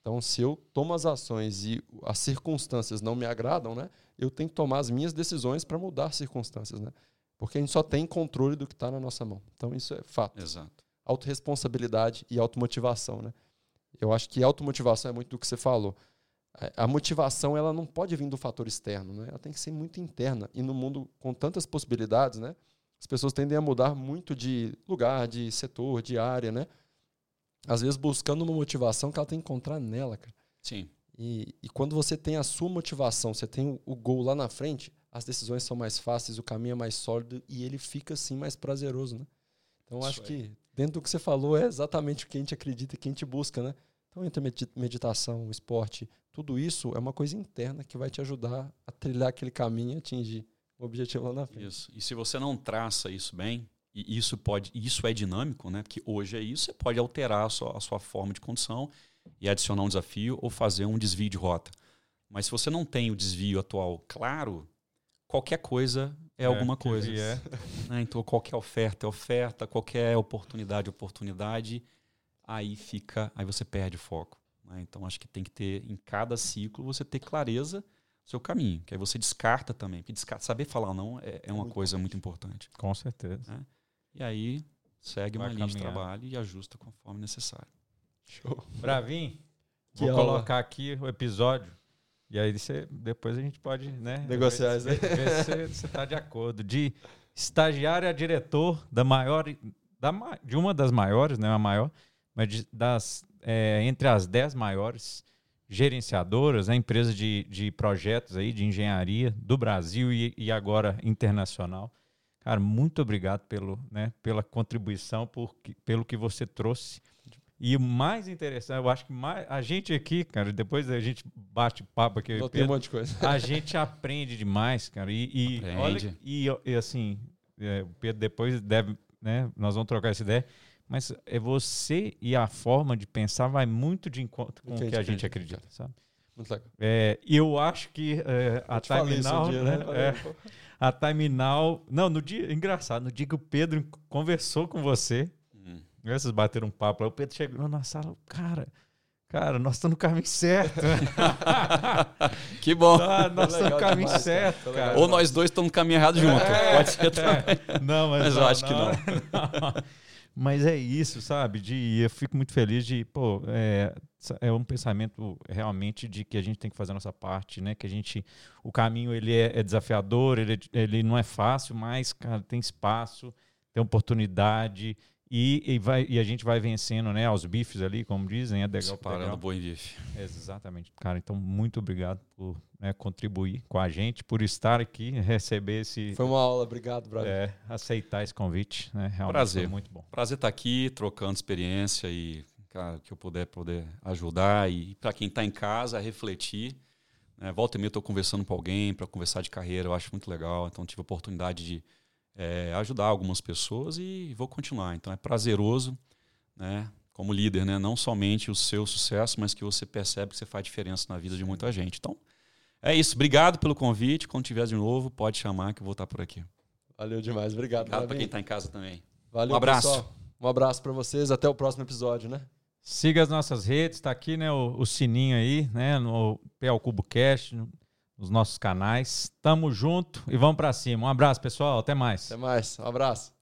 Então, se eu tomo as ações e as circunstâncias não me agradam, né? Eu tenho que tomar as minhas decisões para mudar as circunstâncias, né? Porque a gente só tem controle do que está na nossa mão. Então, isso é fato Exato. autorresponsabilidade e automotivação, né? Eu acho que automotivação é muito do que você falou. A- motivação ela não pode vir do fator externo, né? Ela tem que ser muito interna. E no mundo com tantas possibilidades, né? As pessoas tendem a mudar muito de lugar, de setor, de área, né? Às vezes buscando uma motivação que ela tem que encontrar nela, cara. Sim. E, e quando você tem a sua motivação, você tem o, o gol lá na frente, as decisões são mais fáceis, o caminho é mais sólido e ele fica assim mais prazeroso, né? Então acho que dentro do que você falou é exatamente o que a gente acredita, que a gente busca, né? Então entre medi- meditação, esporte, tudo isso é uma coisa interna que vai te ajudar a trilhar aquele caminho e atingir o objetivo lá na frente. Isso. E se você não traça isso bem, e isso pode, isso é dinâmico, né? Porque hoje é isso, você pode alterar a sua, a sua forma de condução e adicionar um desafio ou fazer um desvio de rota. Mas se você não tem o desvio atual claro, qualquer coisa é, alguma que coisa. vier. né? Então, qualquer oferta é oferta, qualquer oportunidade é oportunidade, aí fica, aí você perde o foco. né? Então, acho que tem que ter, em cada ciclo, você ter clareza do seu caminho, que aí você descarta também. Porque descarta, saber falar não é, é uma muito coisa muito importante. Com certeza. E aí, segue Vai uma linha de caminhar. trabalho e ajusta conforme necessário. Show. Bravin, Que vou aula. colocar aqui o episódio. E aí você, depois a gente pode, né? Negociar isso aí. ver se você- está de acordo. De estagiário a diretor da maior, da, de uma das maiores, não é a maior, mas de- das, é, entre as dez maiores gerenciadoras, a empresa de, de projetos aí, de engenharia do Brasil e, e agora internacional. Cara, muito obrigado pelo, né, pela contribuição, por, pelo que você trouxe. E o mais interessante, eu acho que mais, a gente aqui, cara, depois a gente bate papo aqui, e Botei um Pedro, monte de coisa. a gente aprende demais, cara. E, e Aprende. olha, e, e assim, é, o Pedro depois deve, né? Nós vamos trocar essa ideia. Mas é você e a forma de pensar vai muito de encontro com o que a gente acredita, sabe? Muito legal. É, eu acho que é, a Timinal, dia, né? né? É, a Timinal, não, no dia, engraçado, no dia que o Pedro conversou com você, Hum. né, vocês bateram um papo lá, o Pedro chegou na sala, cara, cara, nós estamos no caminho certo. Que bom. Ah, nós estamos no caminho demais, cara. certo, legal cara. Ou nós dois estamos no caminho errado junto. Pode ser também. É, não, mas, Mas eu não, acho que não. Mas é isso, sabe? De, eu fico muito feliz de, pô, é, é um pensamento realmente de que a gente tem que fazer a nossa parte, né? Que a gente, o caminho ele é, é desafiador, ele, é- ele não é fácil, mas, cara, tem espaço, tem oportunidade e, e, vai, e a gente vai vencendo, né? Aos bifes ali, como dizem, é degrau por Separando boi e bife. Exatamente, cara. Então, muito obrigado por né, contribuir com a gente, por estar aqui, receber esse, Foi uma aula, obrigado, brother. é, aceitar esse convite, né? Realmente Prazer. foi muito bom. Prazer estar aqui, trocando experiência e, cara, que eu puder poder ajudar e para quem está em casa, refletir. Né? Volta e meia eu estou conversando com alguém para conversar de carreira, eu acho muito legal. Então tive a oportunidade de eh, ajudar algumas pessoas e vou continuar. Então é prazeroso, né? Como líder, né? Não somente o seu sucesso, mas que você percebe que você faz diferença na vida de muita gente. Então é isso. Obrigado pelo convite. Quando tiver de novo, pode chamar que eu vou estar por aqui. Valeu demais, obrigado. Obrigado para quem está em casa também. Valeu, Um abraço. pessoal. Um abraço pra vocês, até o próximo episódio, né? Siga as nossas redes, tá aqui, né, o, o sininho aí, né, no PL Cubo Cast, no- nos nossos canais. Tamo junto e vamos pra cima. Um abraço, pessoal. Até mais. Até mais, um abraço.